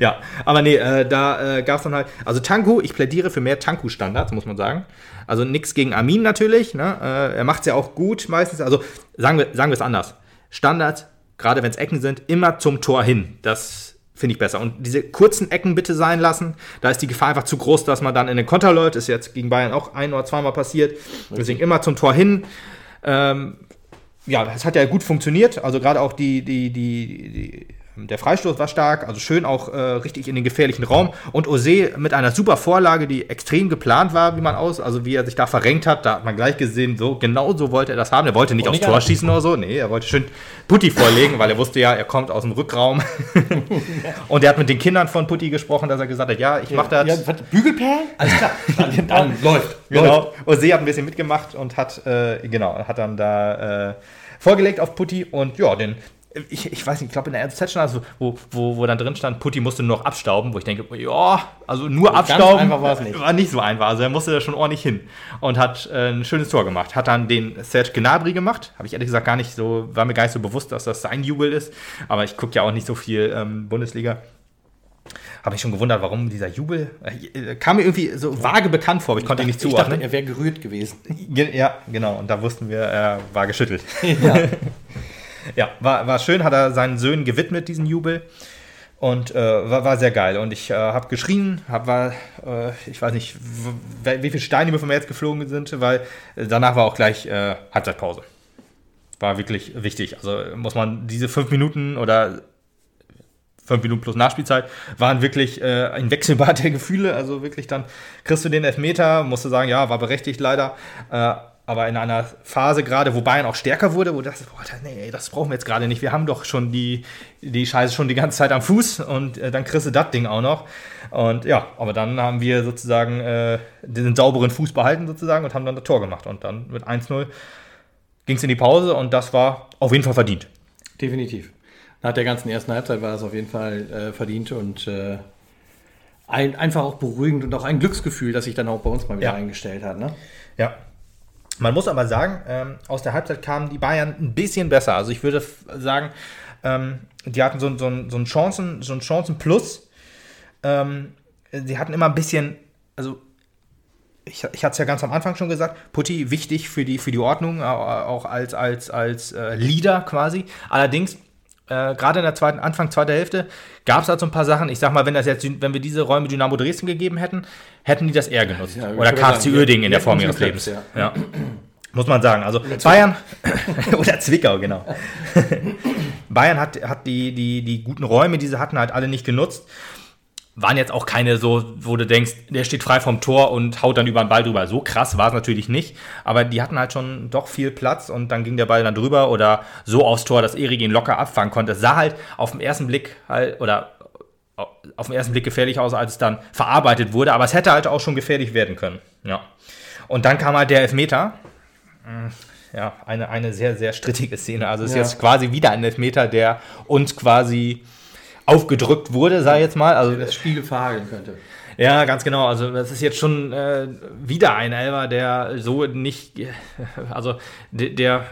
ja. aber nee, äh, da äh, gab es dann halt, also Tanku, ich plädiere für mehr Tanku-Standards, muss man sagen. Also nichts gegen Armin natürlich. Ne? Äh, er macht es ja auch gut meistens. Also sagen wir, sagen wir es anders. Standards, gerade wenn es Ecken sind, immer zum Tor hin. Das Finde ich besser. Und diese kurzen Ecken bitte sein lassen. Da ist die Gefahr einfach zu groß, dass man dann in den Konter läuft. Ist jetzt gegen Bayern auch ein oder zweimal passiert. Deswegen immer zum Tor hin. Ähm, ja, es hat ja gut funktioniert. Also gerade auch die, die, die, die der Freistoß war stark, also schön auch äh, richtig in den gefährlichen Raum. Und Ose mit einer super Vorlage, die extrem geplant war, wie man aus, also wie er sich da verrenkt hat, da hat man gleich gesehen, so genau so wollte er das haben. Er wollte nicht aufs Tor schießen oder so, nee, er wollte schön Putti vorlegen, weil er wusste ja, er kommt aus dem Rückraum. und er hat mit den Kindern von Putti gesprochen, dass er gesagt hat, ja, ich ja, mach das. Ja, Bügelperlen? Alles klar, dann, dann läuft. Genau. Ose hat ein bisschen mitgemacht und hat, äh, genau, hat dann da äh, vorgelegt auf Putti und ja, den, ich, ich weiß nicht, ich glaube in der RZ stand also, wo, wo, wo dann drin stand, Putti musste nur noch abstauben, wo ich denke, ja, also nur so abstauben einfach war, es nicht. war nicht so einfach. Also er musste da schon ordentlich hin und hat äh, ein schönes Tor gemacht. Hat dann den Serge Gnabry gemacht. Habe ich ehrlich gesagt gar nicht so, war mir gar nicht so bewusst, dass das sein Jubel ist. Aber ich gucke ja auch nicht so viel ähm, Bundesliga. Habe ich schon gewundert, warum dieser Jubel äh, kam mir irgendwie so vage bekannt vor, aber ich, ich konnte ihn nicht zuordnen. Ich dachte, er wäre gerührt gewesen. Ja, genau. Und da wussten wir, er war geschüttelt. Ja. Ja, war, war schön, hat er seinen Söhnen gewidmet, diesen Jubel. Und äh, war, war sehr geil. Und ich äh, habe geschrien, hab, war, äh, ich weiß nicht, wie viele Steine von mir jetzt geflogen sind, weil äh, danach war auch gleich äh, Halbzeitpause. War wirklich wichtig. Also muss man diese fünf Minuten oder fünf Minuten plus Nachspielzeit waren wirklich äh, ein Wechselbad der Gefühle. Also wirklich dann kriegst du den Elfmeter, musst du sagen, ja, war berechtigt leider. Äh, aber in einer Phase gerade, wo Bayern auch stärker wurde, wo das, boah, nee, das brauchen wir jetzt gerade nicht. Wir haben doch schon die, die Scheiße schon die ganze Zeit am Fuß und äh, dann kriegst du das Ding auch noch. Und ja, aber dann haben wir sozusagen äh, den sauberen Fuß behalten sozusagen und haben dann das Tor gemacht. Und dann mit 1-0 ging es in die Pause und das war auf jeden Fall verdient. Definitiv. Nach der ganzen ersten Halbzeit war es auf jeden Fall äh, verdient und äh, ein, einfach auch beruhigend und auch ein Glücksgefühl, das sich dann auch bei uns mal wieder ja. eingestellt hat. Ne? Ja, man muss aber sagen, ähm, aus der Halbzeit kamen die Bayern ein bisschen besser. Also ich würde sagen, ähm, die hatten so, so, so einen Chancen, so einen Chancen-Plus. Ähm, sie hatten immer ein bisschen, also ich, ich hatte es ja ganz am Anfang schon gesagt, Putti wichtig für die, für die Ordnung, auch als, als, als äh, Leader quasi. Allerdings äh, gerade in der zweiten, Anfang zweiter Hälfte, gab es halt so ein paar Sachen. Ich sag mal, wenn das jetzt, wenn wir diese Räume Dynamo Dresden gegeben hätten, hätten die das eher genutzt. Ja, oder KFC Uerdingen in der Form ihres Lebens. Ja. ja. Muss man sagen. Also oder Bayern oder Zwickau, genau. Bayern hat, hat die, die, die guten Räume, die sie hatten, halt alle nicht genutzt waren jetzt auch keine so, wo du denkst, der steht frei vom Tor und haut dann über den Ball drüber. So krass war es natürlich nicht, aber die hatten halt schon doch viel Platz und dann ging der Ball dann drüber oder so aufs Tor, dass Erik ihn locker abfangen konnte. Es sah halt auf den ersten Blick halt, oder auf den ersten Blick gefährlich aus, als es dann verarbeitet wurde, aber es hätte halt auch schon gefährlich werden können. Ja. Und dann kam halt der Elfmeter. Hm, ja, eine, eine sehr, sehr strittige Szene. Also es ist ja. jetzt quasi wieder ein Elfmeter, der uns quasi aufgedrückt wurde, sag ich jetzt mal. Also das Spiel verhageln könnte. Ja, ganz genau. Also das ist jetzt schon äh, wieder ein Elber, der so nicht, also der, der,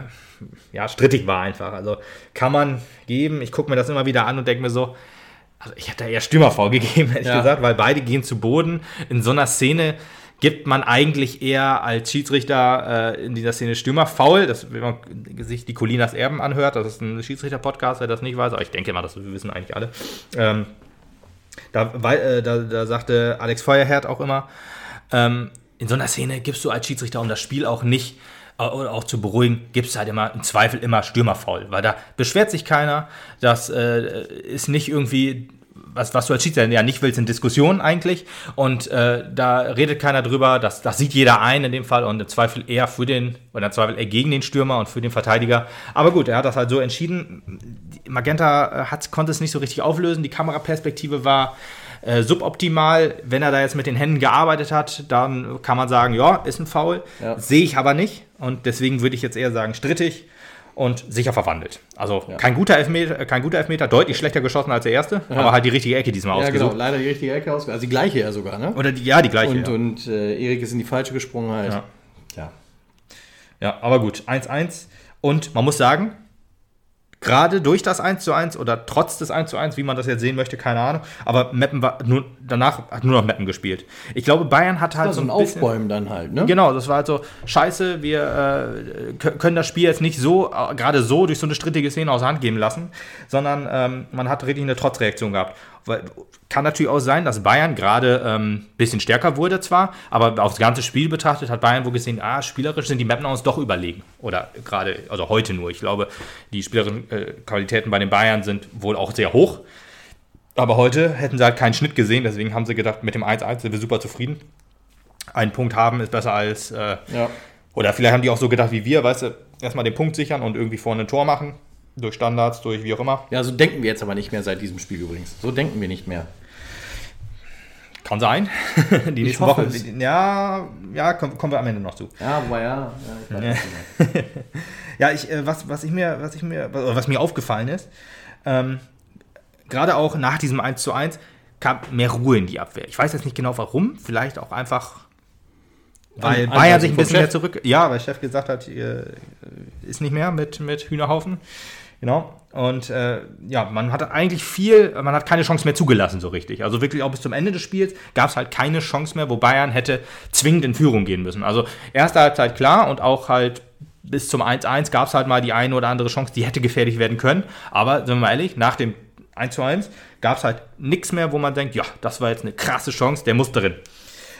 ja strittig war einfach. Also kann man geben. Ich gucke mir das immer wieder an und denke mir so, also ich hätte eher Stürmer vorgegeben, ehrlich ja. gesagt, weil beide gehen zu Boden. In so einer Szene gibt man eigentlich eher als Schiedsrichter äh, in dieser Szene Stürmer faul. Das, wenn man sich die Colinas Erben anhört, das ist ein Schiedsrichter-Podcast, wer das nicht weiß, aber ich denke mal, das wissen eigentlich alle. Ähm, Da, weil, äh, da, da sagte Alex Feuerherd auch immer, ähm, in so einer Szene gibst du als Schiedsrichter, um das Spiel auch nicht oder auch zu beruhigen, gibst halt immer im Zweifel immer Stürmerfaul, weil da beschwert sich keiner. Das äh, ist nicht irgendwie was, was du als Schiedsrichter ja nicht willst, sind Diskussionen eigentlich. Und äh, da redet keiner drüber. Das, das sieht jeder ein in dem Fall und im Zweifel eher für den, oder im Zweifel eher gegen den Stürmer und für den Verteidiger. Aber gut, er hat das halt so entschieden. Magenta äh, hat, konnte es nicht so richtig auflösen. Die Kameraperspektive war äh, suboptimal. Wenn er da jetzt mit den Händen gearbeitet hat, dann kann man sagen, ja, ist ein Foul. Ja. Sehe ich aber nicht. Und deswegen würde ich jetzt eher sagen, strittig und sicher verwandelt. Also ja. kein, guter Elfmeter, kein guter Elfmeter, deutlich schlechter geschossen als der erste, ja. aber halt die richtige Ecke diesmal ja, ausgesucht. Genau, leider die richtige Ecke ausgesucht. Also die gleiche ja sogar, ne? Oder die, ja, die gleiche. Und, ja. und äh, Erik ist in die falsche gesprungen halt. Ja. ja. Ja, aber gut, 1-1. Und man muss sagen, gerade durch das 1 zu 1 oder trotz des 1 zu 1, wie man das jetzt sehen möchte, keine Ahnung. Aber Meppen war nur, danach hat nur noch Meppen gespielt. Ich glaube, Bayern hat halt so ein, ein Aufbäumen dann halt, ne? Genau, das war halt so, scheiße, wir äh, können das Spiel jetzt nicht so, äh, gerade so durch so eine strittige Szene aus der Hand geben lassen, sondern ähm, man hat richtig eine Trotzreaktion gehabt. Weil, kann natürlich auch sein, dass Bayern gerade ein ähm, bisschen stärker wurde zwar, aber aufs ganze Spiel betrachtet hat Bayern wohl gesehen, ah, spielerisch sind die uns doch überlegen. Oder gerade, also heute nur. Ich glaube, die spielerischen äh, Qualitäten bei den Bayern sind wohl auch sehr hoch. Aber heute hätten sie halt keinen Schnitt gesehen, deswegen haben sie gedacht, mit dem 1-1 sind wir super zufrieden. Einen Punkt haben ist besser als. Äh, ja. Oder vielleicht haben die auch so gedacht wie wir, weißt du, erstmal den Punkt sichern und irgendwie vorne ein Tor machen. Durch Standards, durch wie auch immer. Ja, so denken wir jetzt aber nicht mehr seit diesem Spiel übrigens. So denken wir nicht mehr. Kann sein. Die ich nächste Woche. Es. Ja, ja, kommen, kommen wir am Ende noch zu. Ja, aber ja. Ja, ich, ja, ich äh, was, was ich mir, was ich mir, was mir aufgefallen ist, ähm, gerade auch nach diesem 1 zu 1 kam mehr Ruhe in die Abwehr. Ich weiß jetzt nicht genau warum, vielleicht auch einfach weil Bayern sich ein bisschen mehr zurück. Ja, weil Chef gesagt hat, ist nicht mehr mit, mit Hühnerhaufen. Genau. Und äh, ja, man hat eigentlich viel, man hat keine Chance mehr zugelassen, so richtig. Also wirklich auch bis zum Ende des Spiels gab es halt keine Chance mehr, wo Bayern hätte zwingend in Führung gehen müssen. Also erste Halbzeit klar und auch halt bis zum 1-1 gab es halt mal die eine oder andere Chance, die hätte gefährlich werden können. Aber sind wir mal ehrlich, nach dem 1-1 gab es halt nichts mehr, wo man denkt, ja, das war jetzt eine krasse Chance, der muss drin.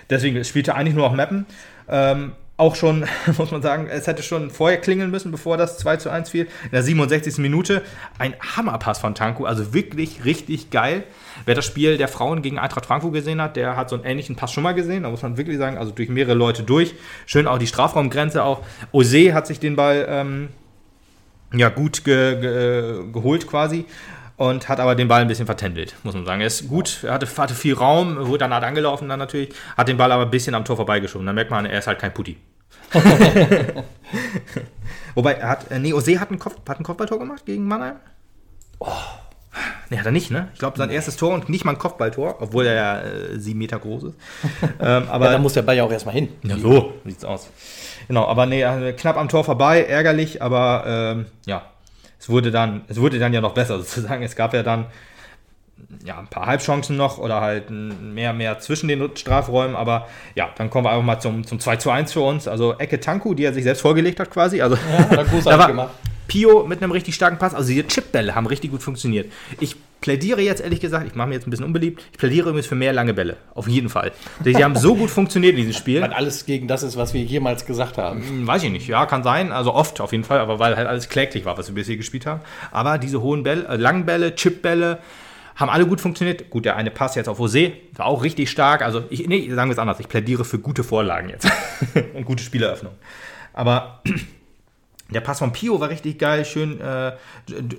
Deswegen spielte eigentlich nur noch Mappen. Ähm, auch schon, muss man sagen, es hätte schon vorher klingeln müssen, bevor das 2 zu 1 fiel. In der 67. Minute ein Hammerpass von Tanku, also wirklich richtig geil. Wer das Spiel der Frauen gegen Eintracht Frankfurt gesehen hat, der hat so einen ähnlichen Pass schon mal gesehen. Da muss man wirklich sagen, also durch mehrere Leute durch. Schön auch die Strafraumgrenze auch. Ose hat sich den Ball ähm, ja, gut ge ge geholt quasi und hat aber den Ball ein bisschen vertändelt, muss man sagen. Er ist gut, er hatte, hatte viel Raum, wurde dann hart angelaufen dann natürlich, hat den Ball aber ein bisschen am Tor vorbeigeschoben. Dann merkt man, er ist halt kein Putti. Wobei, er hat, äh, nee, Ose hat ein, Kopf, hat ein Kopfballtor gemacht gegen Mannheim. Oh. Nee, hat er nicht, ne? Ich glaube, sein erstes Tor und nicht mal ein Kopfballtor, obwohl er ja äh, sieben Meter groß ist. ähm, aber, ja, da muss der Ball ja auch erstmal hin. Ja, so sieht's aus. Genau, aber nee, äh, knapp am Tor vorbei, ärgerlich, aber ähm, ja, es wurde dann, es wurde dann ja noch besser sozusagen. Es gab ja dann ja, ein paar Halbchancen noch oder halt mehr, mehr zwischen den Strafräumen, aber ja, dann kommen wir einfach mal zum, zum 2 zu 1 für uns. Also Ecke Tanku, die er sich selbst vorgelegt hat quasi. Also ja, da war gemacht. Pio mit einem richtig starken Pass. Also diese Chipbälle haben richtig gut funktioniert. Ich plädiere jetzt ehrlich gesagt, ich mache mir jetzt ein bisschen unbeliebt, ich plädiere übrigens für mehr lange Bälle. Auf jeden Fall. Die haben so gut funktioniert in diesem Spiel. Weil alles gegen das ist, was wir jemals gesagt haben. Hm, weiß ich nicht. Ja, kann sein. Also oft auf jeden Fall, aber weil halt alles kläglich war, was wir bisher gespielt haben. Aber diese hohen Bälle, äh, langen Bälle, Chipbälle, haben alle gut funktioniert. Gut, der eine Pass jetzt auf Ose war auch richtig stark. Also, ich, nee, sagen wir es anders. Ich plädiere für gute Vorlagen jetzt. Und gute Spieleröffnung. Aber der Pass von Pio war richtig geil, schön äh,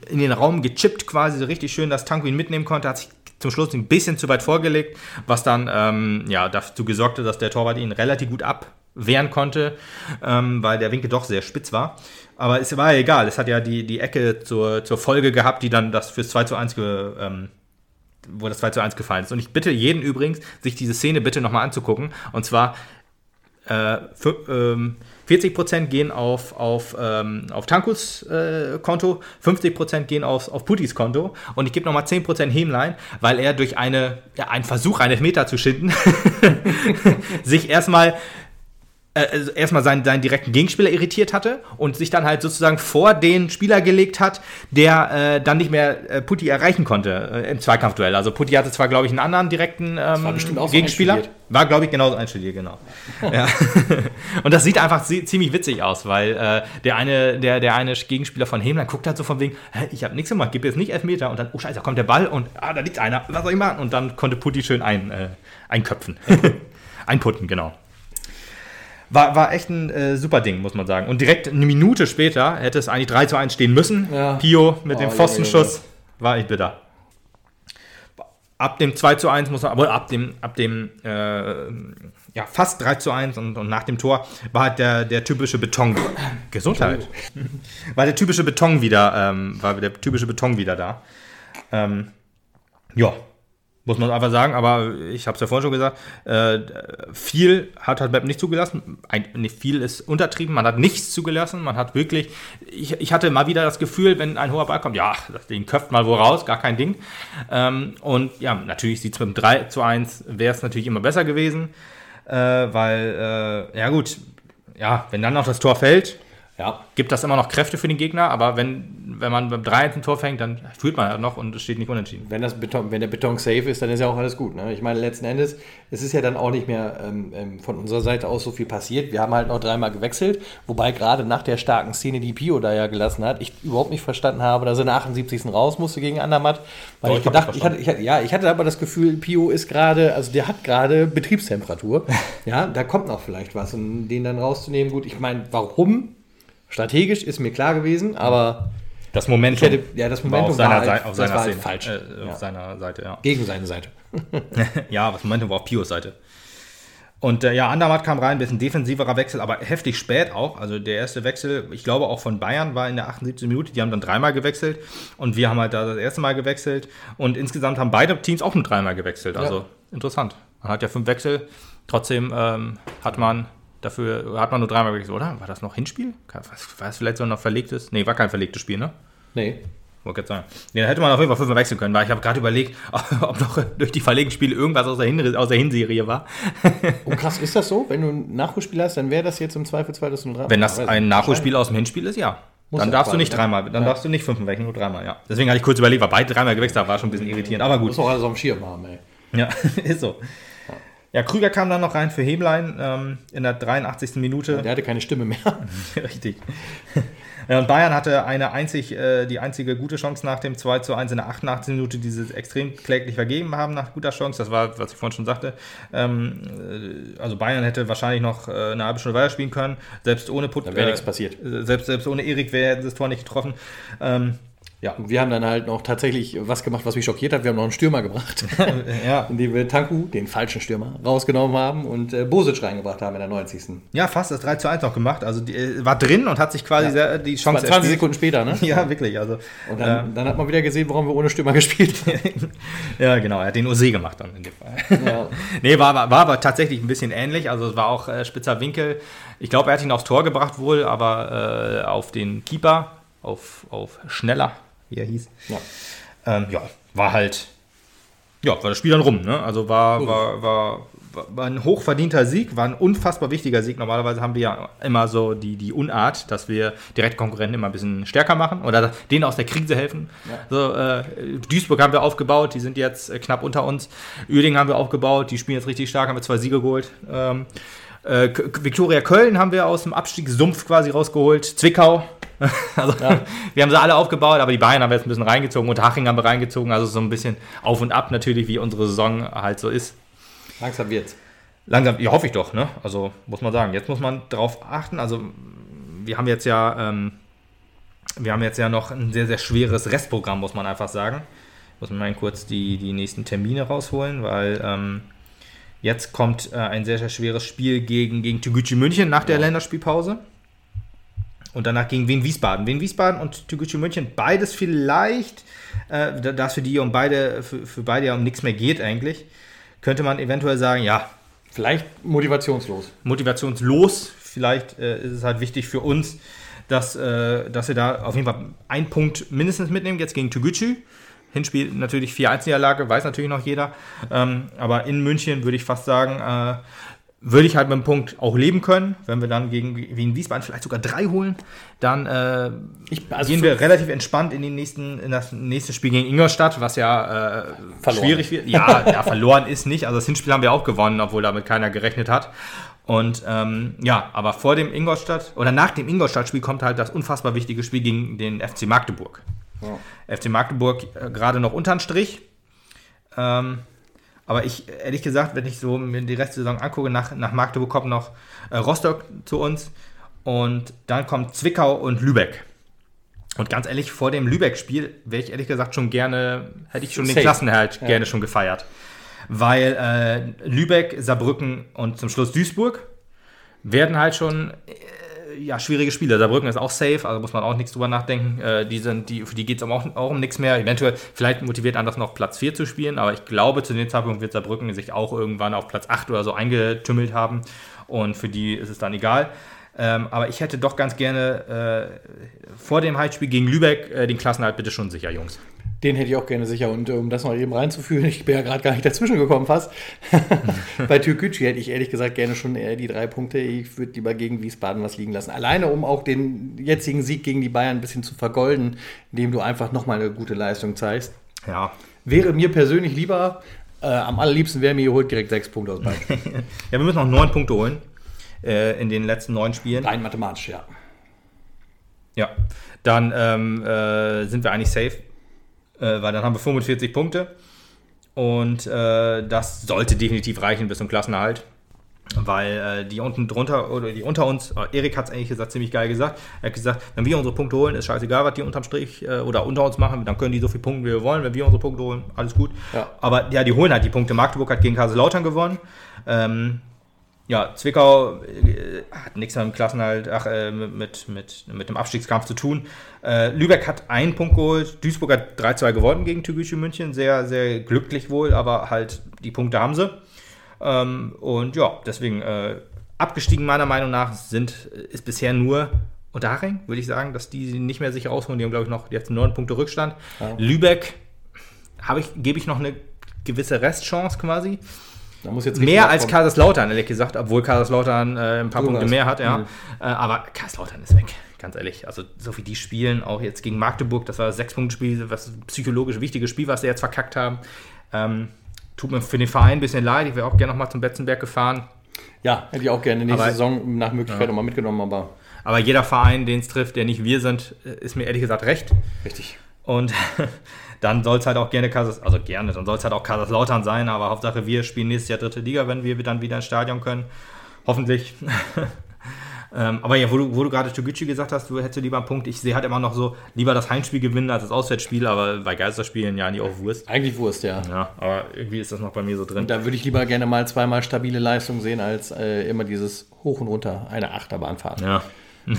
in den Raum gechippt quasi, so richtig schön, dass Tanko ihn mitnehmen konnte, hat sich zum Schluss ein bisschen zu weit vorgelegt, was dann ähm, ja, dazu gesorgt hat, dass der Torwart ihn relativ gut abwehren konnte, ähm, weil der Winkel doch sehr spitz war. Aber es war ja egal, es hat ja die, die Ecke zur, zur Folge gehabt, die dann das fürs 2 zu 1 ge, ähm, wo das 2 zu 1 gefallen ist. Und ich bitte jeden übrigens, sich diese Szene bitte nochmal anzugucken. Und zwar äh, für, ähm, 40% gehen auf, auf, ähm, auf Tankus äh, Konto, 50% gehen auf, auf Putis Konto. Und ich gebe nochmal 10% Hemlein, weil er durch eine, ja, einen Versuch, einen Elfmeter zu schinden, sich erstmal also erstmal seinen, seinen direkten Gegenspieler irritiert hatte und sich dann halt sozusagen vor den Spieler gelegt hat, der äh, dann nicht mehr äh, Putti erreichen konnte äh, im Zweikampfduell. Also Putti hatte zwar, glaube ich, einen anderen direkten ähm, bestimmt auch so Gegenspieler. einstudiert. War, glaube ich, genauso einstudiert, genau. ja. und das sieht einfach zi- ziemlich witzig aus, weil äh, der, eine, der, der eine Gegenspieler von Hemland guckt halt so von wegen, Hä, ich habe nichts gemacht, gib jetzt nicht Elfmeter und dann, oh scheiße, da kommt der Ball und ah, da liegt einer, was soll ich machen? Und dann konnte Putti schön ein, äh, einköpfen. Einputten, genau. War, war echt ein äh, super Ding, muss man sagen. Und direkt eine Minute später hätte es eigentlich 3 zu 1 stehen müssen. Ja. Pio mit Oh, dem Pfostenschuss. War echt bitter. Ab dem 2 zu 1 muss man, aber ab dem, ab dem äh, ja, fast 3 zu 1 und, und nach dem Tor war halt der, der typische Beton. Gesundheit. War der typische Beton wieder, ähm, war der typische Beton wieder da. Ähm, ja, muss man einfach sagen, aber ich habe es ja vorhin schon gesagt, äh, viel hat halt Map nicht zugelassen. Ein, nicht viel ist untertrieben, man hat nichts zugelassen, man hat wirklich, ich, ich hatte mal wieder das Gefühl, wenn ein hoher Ball kommt, ja, Ding köpft mal wo raus, gar kein Ding. Ähm, und ja, natürlich sieht es mit dem 3 zu 1, wäre es natürlich immer besser gewesen, äh, weil, äh, ja gut, ja, wenn dann noch das Tor fällt, Ja. gibt das immer noch Kräfte für den Gegner, aber wenn, wenn man beim 3 ein Tor fängt, dann fühlt man halt noch und es steht nicht unentschieden. Wenn, das Beton, wenn der Beton safe ist, dann ist ja auch alles gut. Ne? Ich meine, letzten Endes, es ist ja dann auch nicht mehr ähm, ähm, von unserer Seite aus so viel passiert. Wir haben halt noch dreimal gewechselt, wobei gerade nach der starken Szene, die Pio da ja gelassen hat, ich überhaupt nicht verstanden habe, dass er in der 78. raus musste gegen Andermatt. Weil Doch, ich gedacht, ich hatte, ich hatte, ja, ich hatte aber das Gefühl, Pio ist gerade, also der hat gerade Betriebstemperatur. ja, da kommt noch vielleicht was. Und den dann rauszunehmen, gut, ich meine, warum? Strategisch ist mir klar gewesen, aber Das Momentum hätte- ja, das war Momentum auf seiner, war halt- Seite, auf das seiner war halt Szene. falsch. Äh, Ja. Auf seiner Seite, ja. gegen seine Seite. Ja, das Momentum war auf Pios Seite. Und äh, ja, Andermatt kam rein, ein bisschen defensiverer Wechsel, aber heftig spät auch. Also der erste Wechsel, ich glaube auch von Bayern, war in der 78. Minute. Die haben dann dreimal gewechselt und wir haben halt da das erste Mal gewechselt. Und insgesamt haben beide Teams auch nur dreimal gewechselt. Also Ja. interessant. Man hat ja fünf Wechsel. Trotzdem ähm, hat man dafür hat man nur dreimal gewechselt, oder? War das noch Hinspiel? Was- War es vielleicht so noch verlegtes? Nee, war kein verlegtes Spiel, ne? Nee. Wollte gerade sagen. Nee, dann hätte man auf jeden Fall fünfmal wechseln können, weil ich habe gerade überlegt, ob noch durch die verlegten Spiele irgendwas aus der, Hin aus der Hinserie war. Und krass, ist das so? Wenn du ein Nachholspiel hast, dann wäre das jetzt im Zweifelsfall, nur drei Wenn das ein. Nachholspiel aus dem Hinspiel ist, ja. Muss dann darfst du nicht ne? dreimal, dann Ja. darfst du nicht fünfmal wechseln, nur dreimal, ja. Deswegen hatte ich kurz überlegt, weil beide dreimal gewechselt haben, war schon ein bisschen irritierend, aber gut. Muss auch alles auf dem Schirm haben, ey. Ja, ist so. Ja, Krüger kam dann noch rein für Heblein ähm, in der 83. Minute. Der hatte keine Stimme mehr. Richtig. Ja, und Bayern hatte eine einzig, äh, die einzige gute Chance nach dem 2 zu 1 in der 88. Minute, die sie extrem kläglich vergeben haben nach guter Chance. Das war, was ich vorhin schon sagte. Ähm, äh, also Bayern hätte wahrscheinlich noch äh, eine halbe Stunde weiter spielen können. Selbst ohne Put Da wäre nichts passiert. äh, Selbst, selbst ohne Erik wäre das Tor nicht getroffen. Ähm, ja. Und wir haben dann halt noch tatsächlich was gemacht, was mich schockiert hat. Wir haben noch einen Stürmer gebracht, ja. indem wir Tanku, den falschen Stürmer, rausgenommen haben und äh, Bosic reingebracht haben in der 90. ja, fast das 3 zu 1 noch gemacht. Also die, äh, war drin und hat sich quasi Ja. sehr, die Chance 20 erspielt. Sekunden später, ne? Ja, wirklich. Also, Und dann, dann hat man wieder gesehen, warum wir ohne Stürmer gespielt haben. ja, genau. Er hat den Ose gemacht dann in dem Fall. ja. Nee, war, war, war aber tatsächlich ein bisschen ähnlich. Also es war auch äh, spitzer Winkel. Ich glaube, er hat ihn aufs Tor gebracht wohl, aber äh, auf den Keeper, auf, auf Schneller, wie er hieß. Ja. Ähm, ja, war halt, ja, war das Spiel dann rum. Ne? Also war, war, war, war, ein hochverdienter Sieg, war ein unfassbar wichtiger Sieg. Normalerweise haben wir ja immer so die, die Unart, dass wir Direktkonkurrenten immer ein bisschen stärker machen oder denen aus der Krise helfen. So, äh, Duisburg haben wir aufgebaut, die sind jetzt äh, knapp unter uns. Uerdingen haben wir aufgebaut, die spielen jetzt richtig stark, haben wir zwei Siege geholt. Ähm, äh, Viktoria Köln haben wir aus dem Abstiegssumpf quasi rausgeholt. Zwickau. also, wir haben sie alle aufgebaut, aber die Bayern haben wir jetzt ein bisschen reingezogen und Haching haben wir reingezogen. Also so ein bisschen auf und ab natürlich, wie unsere Saison halt so ist. Langsam wird's. Langsam, ja, hoffe ich doch, ne? Also muss man sagen. Jetzt muss man darauf achten. Also wir haben jetzt ja, ähm, wir haben jetzt ja noch ein sehr, sehr schweres Restprogramm, muss man einfach sagen. Muss man mal kurz die, die nächsten Termine rausholen, weil ähm, jetzt kommt äh, ein sehr, sehr schweres Spiel gegen, gegen Tegucci München nach der Länderspielpause. Und danach gegen Wien Wiesbaden. Wien Wiesbaden und Tegucci München, beides vielleicht, äh, da es für die um beide, für, für beide ja um nichts mehr geht eigentlich, könnte man eventuell sagen, ja, Vielleicht motivationslos. motivationslos. Vielleicht äh, ist es halt wichtig für uns, dass, äh, dass wir da auf jeden Fall einen Punkt mindestens mitnehmen, jetzt gegen Toguchi. Hinspiel natürlich 4-1-Niederlage, weiß natürlich noch jeder. Ähm, aber in München würde ich fast sagen, äh, würde ich halt mit dem Punkt auch leben können. Wenn wir dann gegen Wien Wiesbaden vielleicht sogar drei holen, dann äh, ich, also gehen wir relativ entspannt in, den nächsten, in das nächste Spiel gegen Ingolstadt, was ja äh, schwierig wird. Ja, ja, verloren ist nicht. Also das Hinspiel haben wir auch gewonnen, obwohl damit keiner gerechnet hat. Und ähm, ja, aber vor dem Ingolstadt oder nach dem Ingolstadt-Spiel kommt halt das unfassbar wichtige Spiel gegen den FC Magdeburg. Ja. FC Magdeburg äh, gerade noch unterm Strich. Ähm, aber ich, ehrlich gesagt, wenn ich so mir die Rest der Saison angucke, nach, nach Magdeburg kommt noch äh, Rostock zu uns und dann kommt Zwickau und Lübeck. Und ganz ehrlich, vor dem Lübeck-Spiel wäre ich ehrlich gesagt schon gerne, hätte ich schon Safe. den Klassenerhalt ja. gerne schon gefeiert. Weil äh, Lübeck, Saarbrücken und zum Schluss Duisburg werden halt schon ja, schwierige Spiele. Saarbrücken ist auch safe, also muss man auch nichts drüber nachdenken. Äh, die sind, die, für die geht es auch, auch um nichts mehr. Eventuell, vielleicht motiviert anders noch Platz 4 zu spielen, aber ich glaube, zu dem Zeitpunkt wird Saarbrücken sich auch irgendwann auf Platz 8 oder so eingetümmelt haben. Und für die ist es dann egal. Ähm, aber ich hätte doch ganz gerne äh, vor dem Heimspiel gegen Lübeck äh, den Klassenhalt bitte schon sicher, Jungs. Den hätte ich auch gerne sicher. Und um das noch eben reinzuführen, ich bin ja gerade gar nicht dazwischen gekommen fast. Bei Türkgücü hätte ich ehrlich gesagt gerne schon eher die drei Punkte. Ich würde lieber gegen Wiesbaden was liegen lassen. Alleine, um auch den jetzigen Sieg gegen die Bayern ein bisschen zu vergolden, indem du einfach nochmal eine gute Leistung zeigst. Ja. Wäre mir persönlich lieber, äh, am allerliebsten wäre mir, ihr holt direkt sechs Punkte aus beiden. ja, wir müssen noch neun Punkte holen äh, in den letzten neun Spielen. Rein mathematisch, ja. Ja, dann ähm, äh, sind wir eigentlich safe äh, weil dann haben wir 45 Punkte. Und äh, das sollte definitiv reichen bis zum Klassenerhalt. Weil äh, die unten drunter oder die unter uns, äh, Erik hat es eigentlich gesagt, ziemlich geil gesagt. Er hat gesagt, wenn wir unsere Punkte holen, ist scheißegal, was die unterm Strich äh, oder unter uns machen, dann können die so viele Punkte, wie wir wollen. Wenn wir unsere Punkte holen, alles gut. Ja. Aber ja, die holen halt die Punkte. Magdeburg hat gegen Kaiserslautern gewonnen. Ähm, ja, Zwickau äh, hat nichts mit dem Klassenhalt, ach, äh, mit, mit, mit dem Abstiegskampf zu tun. Äh, Lübeck hat einen Punkt geholt, Duisburg hat 3-2 gewonnen gegen Türkische München, sehr, sehr glücklich wohl, aber halt die Punkte haben sie. Ähm, und ja, deswegen äh, abgestiegen meiner Meinung nach sind, ist bisher nur Unterhaching, würde ich sagen, dass die nicht mehr sich rausholen. Die haben, glaube ich, noch jetzt neun Punkte Rückstand. Ja. Lübeck ich, gebe ich noch eine gewisse Restchance quasi mehr als Kaiserslautern, ehrlich gesagt, obwohl Kaiserslautern äh, ein paar so Punkte mehr hat, ja. Mhm. Äh, aber Kaiserslautern ist weg, ganz ehrlich. Also, so wie die spielen, auch jetzt gegen Magdeburg, das war das Sechs-Punkte-Spiel, was psychologisch wichtiges Spiel, was sie jetzt verkackt haben. Ähm, tut mir für den Verein ein bisschen leid. Ich wäre auch gerne nochmal zum Betzenberg gefahren. Ja, hätte ich auch gerne nächste aber, Saison nach Möglichkeit ja. nochmal mitgenommen, aber. Aber jeder Verein, den es trifft, der nicht wir sind, ist mir ehrlich gesagt recht. Richtig. Und dann soll es halt auch gerne Kasas, also gerne, dann soll es halt auch Kaiserslautern sein, aber Hauptsache wir spielen nächstes Jahr dritte Liga, wenn wir dann wieder ins Stadion können. Hoffentlich. ähm, aber ja, wo du, wo du gerade Toguchi gesagt hast, du hättest lieber einen Punkt. Ich sehe halt immer noch so, lieber das Heimspiel gewinnen als das Auswärtsspiel, aber bei Geisterspielen ja nie auch Wurst. Eigentlich Wurst, ja. Ja, aber irgendwie ist das noch bei mir so drin. Und da würde ich lieber gerne mal zweimal stabile Leistung sehen, als äh, immer dieses Hoch und Runter, eine Achterbahnfahrt. Ja.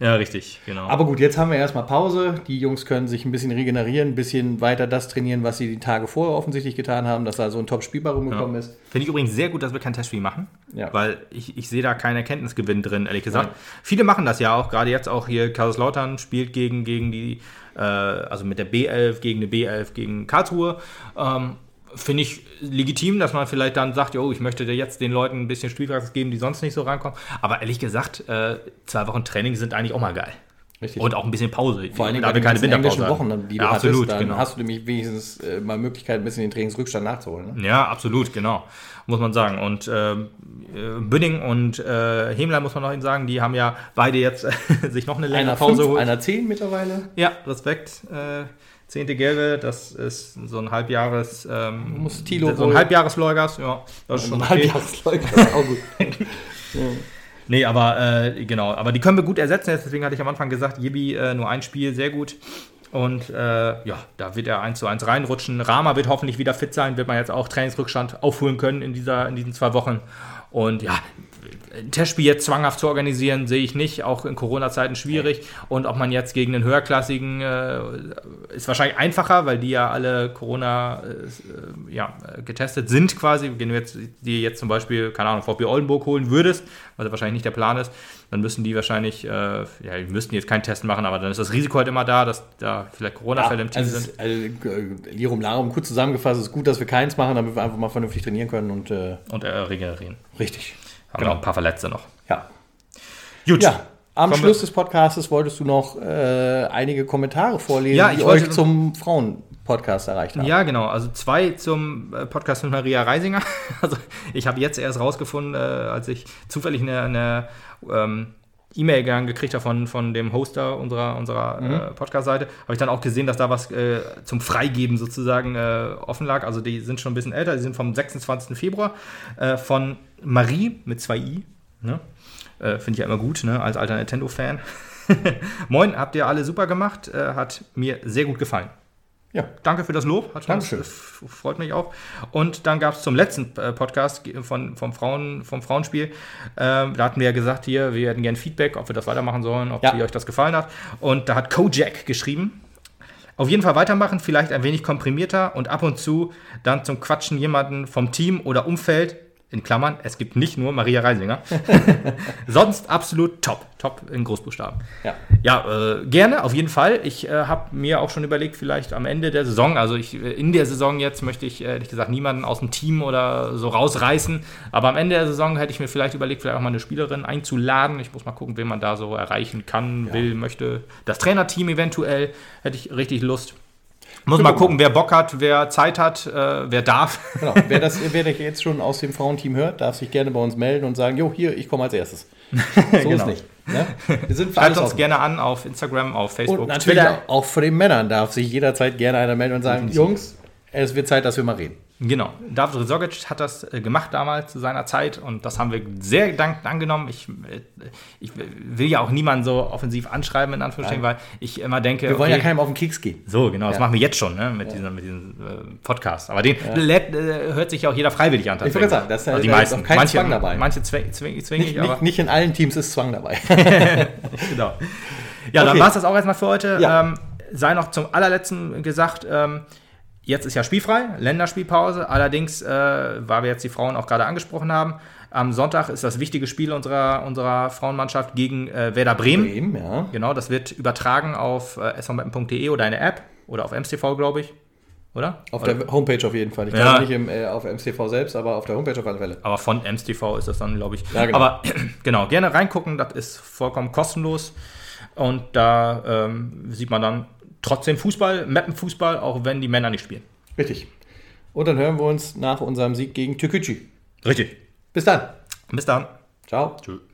Ja, richtig, genau. Aber gut, jetzt haben wir erstmal Pause. Die Jungs können sich ein bisschen regenerieren, ein bisschen weiter das trainieren, was sie die Tage vorher offensichtlich getan haben, dass da so ein Top-Spielbar rumgekommen ja. ist. Finde ich übrigens sehr gut, dass wir kein Testspiel machen, ja. weil ich, ich sehe da keinen Erkenntnisgewinn drin, ehrlich gesagt. Nein. Viele machen das ja auch, gerade jetzt auch hier Kaiserslautern spielt gegen, gegen die, äh, also mit der B11 gegen eine B11 gegen Karlsruhe. Ähm, finde ich legitim, dass man vielleicht dann sagt, oh, ich möchte jetzt den Leuten ein bisschen Spielpraxis geben, die sonst nicht so rankommen. Aber ehrlich gesagt, äh, zwei Wochen Training sind eigentlich auch mal geil. Richtig. Und auch ein bisschen Pause. Vor allem, da wir keine Winterpause Wochen, die du ja, absolut, hattest, dann genau. hast du nämlich wenigstens äh, mal Möglichkeit, ein bisschen den Trainingsrückstand nachzuholen. Ne? Ja, absolut, genau. Muss man sagen. Und äh, Bünding und äh, Hemlein, muss man noch sagen, die haben ja beide jetzt sich noch eine längere Pause geholt. Einer zehn mittlerweile. Ja, Respekt. Äh, Zehnte Gelbe, das ist so ein Halbjahres. Ähm, Muss Tilo so ein Halbjahresleugers, ja. Das ist schon ein okay. Halbjahresleugers, auch gut. ja. Nee, aber äh, genau, aber die können wir gut ersetzen. Deswegen hatte ich am Anfang gesagt, Jibi äh, nur ein Spiel, sehr gut. Und äh, ja, da wird er 1 zu 1 reinrutschen. Rama wird hoffentlich wieder fit sein, wird man jetzt auch Trainingsrückstand aufholen können in, dieser, in diesen zwei Wochen. Und ja, ein Testspiel jetzt zwanghaft zu organisieren, sehe ich nicht. Auch in Corona-Zeiten schwierig. Und ob man jetzt gegen den höherklassigen äh, ist wahrscheinlich einfacher, weil die ja alle Corona äh, ja, getestet sind quasi. Wenn du jetzt die jetzt zum Beispiel, keine Ahnung, VP Oldenburg holen würdest, was wahrscheinlich nicht der Plan ist, dann müssen die wahrscheinlich, äh, ja, die müssten jetzt keinen Test machen, aber dann ist das Risiko halt immer da, dass da vielleicht Corona-Fälle Ja, im Team also, sind. es- also äh, Lirum Larum, kurz zusammengefasst, es ist gut, dass wir keins machen, damit wir einfach mal vernünftig trainieren können und äh, Und äh, regenerieren. richtig. Haben noch ein paar Verletzte noch. Ja. Gut. Ja, am Kommen Schluss des Podcasts wolltest du noch äh, einige Kommentare vorlesen, Ja, ich die euch zum Frauen-Podcast erreicht haben. Ja, genau. Also zwei zum äh, Podcast mit Maria Reisinger. Also ich habe jetzt erst rausgefunden, äh, als ich zufällig eine, eine ähm, E-Mail gegangen gekriegt habe von, von dem Hoster unserer, unserer äh, Podcast-Seite, habe ich dann auch gesehen, dass da was äh, zum Freigeben sozusagen äh, offen lag. Also die sind schon ein bisschen älter, die sind vom 26. Februar äh, von Marie mit zwei I. Ne? Äh, Finde ich ja immer gut, ne? als alter Nintendo-Fan. Moin, habt ihr alle super gemacht, äh, hat mir sehr gut gefallen. Ja. Danke für das Lob. Hat Dankeschön. das freut mich auch. Und dann gab es zum letzten äh, Podcast von, vom, Frauen, vom Frauenspiel, ähm, da hatten wir ja gesagt, hier, wir hätten gerne Feedback, ob wir das weitermachen sollen, ob Ja. euch das gefallen hat. Und da hat Kojak geschrieben, auf jeden Fall weitermachen, vielleicht ein wenig komprimierter und ab und zu dann zum Quatschen jemanden vom Team oder Umfeld, in Klammern, es gibt nicht nur Maria Reisinger. Sonst absolut top, top in Großbuchstaben. Ja. Ja, äh, gerne, auf jeden Fall. Ich äh, habe mir auch schon überlegt, vielleicht am Ende der Saison, also ich, äh, in der Saison jetzt möchte ich ehrlich gesagt niemanden aus dem Team oder so rausreißen, aber am Ende der Saison hätte ich mir vielleicht überlegt, vielleicht auch mal eine Spielerin einzuladen. Ich muss mal gucken, wen man da so erreichen kann, will, möchte. Das Trainerteam eventuell hätte ich richtig Lust. Muss mal gucken, wer Bock hat, wer Zeit hat, äh, wer darf. Genau. Wer das wer das jetzt schon aus dem Frauenteam hört, darf sich gerne bei uns melden und sagen, jo, hier, ich komme als erstes. So ist Genau. nicht. Ne? Wir sind für Schreibt alles uns offen. gerne an auf Instagram, auf Facebook, Und natürlich Twitter. auch von den Männern darf sich jederzeit gerne einer melden und sagen, Jungs, es wird Zeit, dass wir mal reden. Genau. David Rezogic hat das äh, gemacht damals zu seiner Zeit und das haben wir sehr dankend angenommen. Ich, äh, ich will ja auch niemanden so offensiv anschreiben, in Anführungsstrichen, weil ich immer denke, Wir wollen okay, ja keinem auf den Keks gehen. so, genau, das Ja. machen wir jetzt schon ne, mit, diesem, mit diesem äh, Podcast. Aber den lädt, äh, hört sich ja auch jeder freiwillig an. Ich wollte sagen, das ist ja- also die da ist meisten. auch kein manche, Zwang dabei. Manche zwing, zwing, zwing Nicht, ich, aber nicht, nicht in allen Teams ist Zwang dabei. genau. Ja, dann Okay. war es das auch erstmal für heute. Ja. Ähm, sei noch zum allerletzten gesagt, ähm, jetzt ist ja spielfrei, Länderspielpause. Allerdings, äh, weil wir jetzt die Frauen auch gerade angesprochen haben, am Sonntag ist das wichtige Spiel unserer, unserer Frauenmannschaft gegen äh, Werder Bremen. Bremen, ja. Genau, das wird übertragen auf äh, svmappen.de oder eine App oder auf MSTV, glaube ich. Oder? Auf der Homepage auf jeden Fall. Ich Ja. glaube nicht im, äh, auf MCV selbst, aber auf der Homepage auf alle Fälle. Aber von MSTV ist das dann, glaube ich. Ja, genau. Aber genau, gerne reingucken, das ist vollkommen kostenlos. Und da ähm, sieht man dann trotzdem Fußball, Mappenfußball, auch wenn die Männer nicht spielen. Richtig. Und dann hören wir uns nach unserem Sieg gegen Türkgücü. Richtig. Bis dann. Bis dann. Ciao. Tschüss.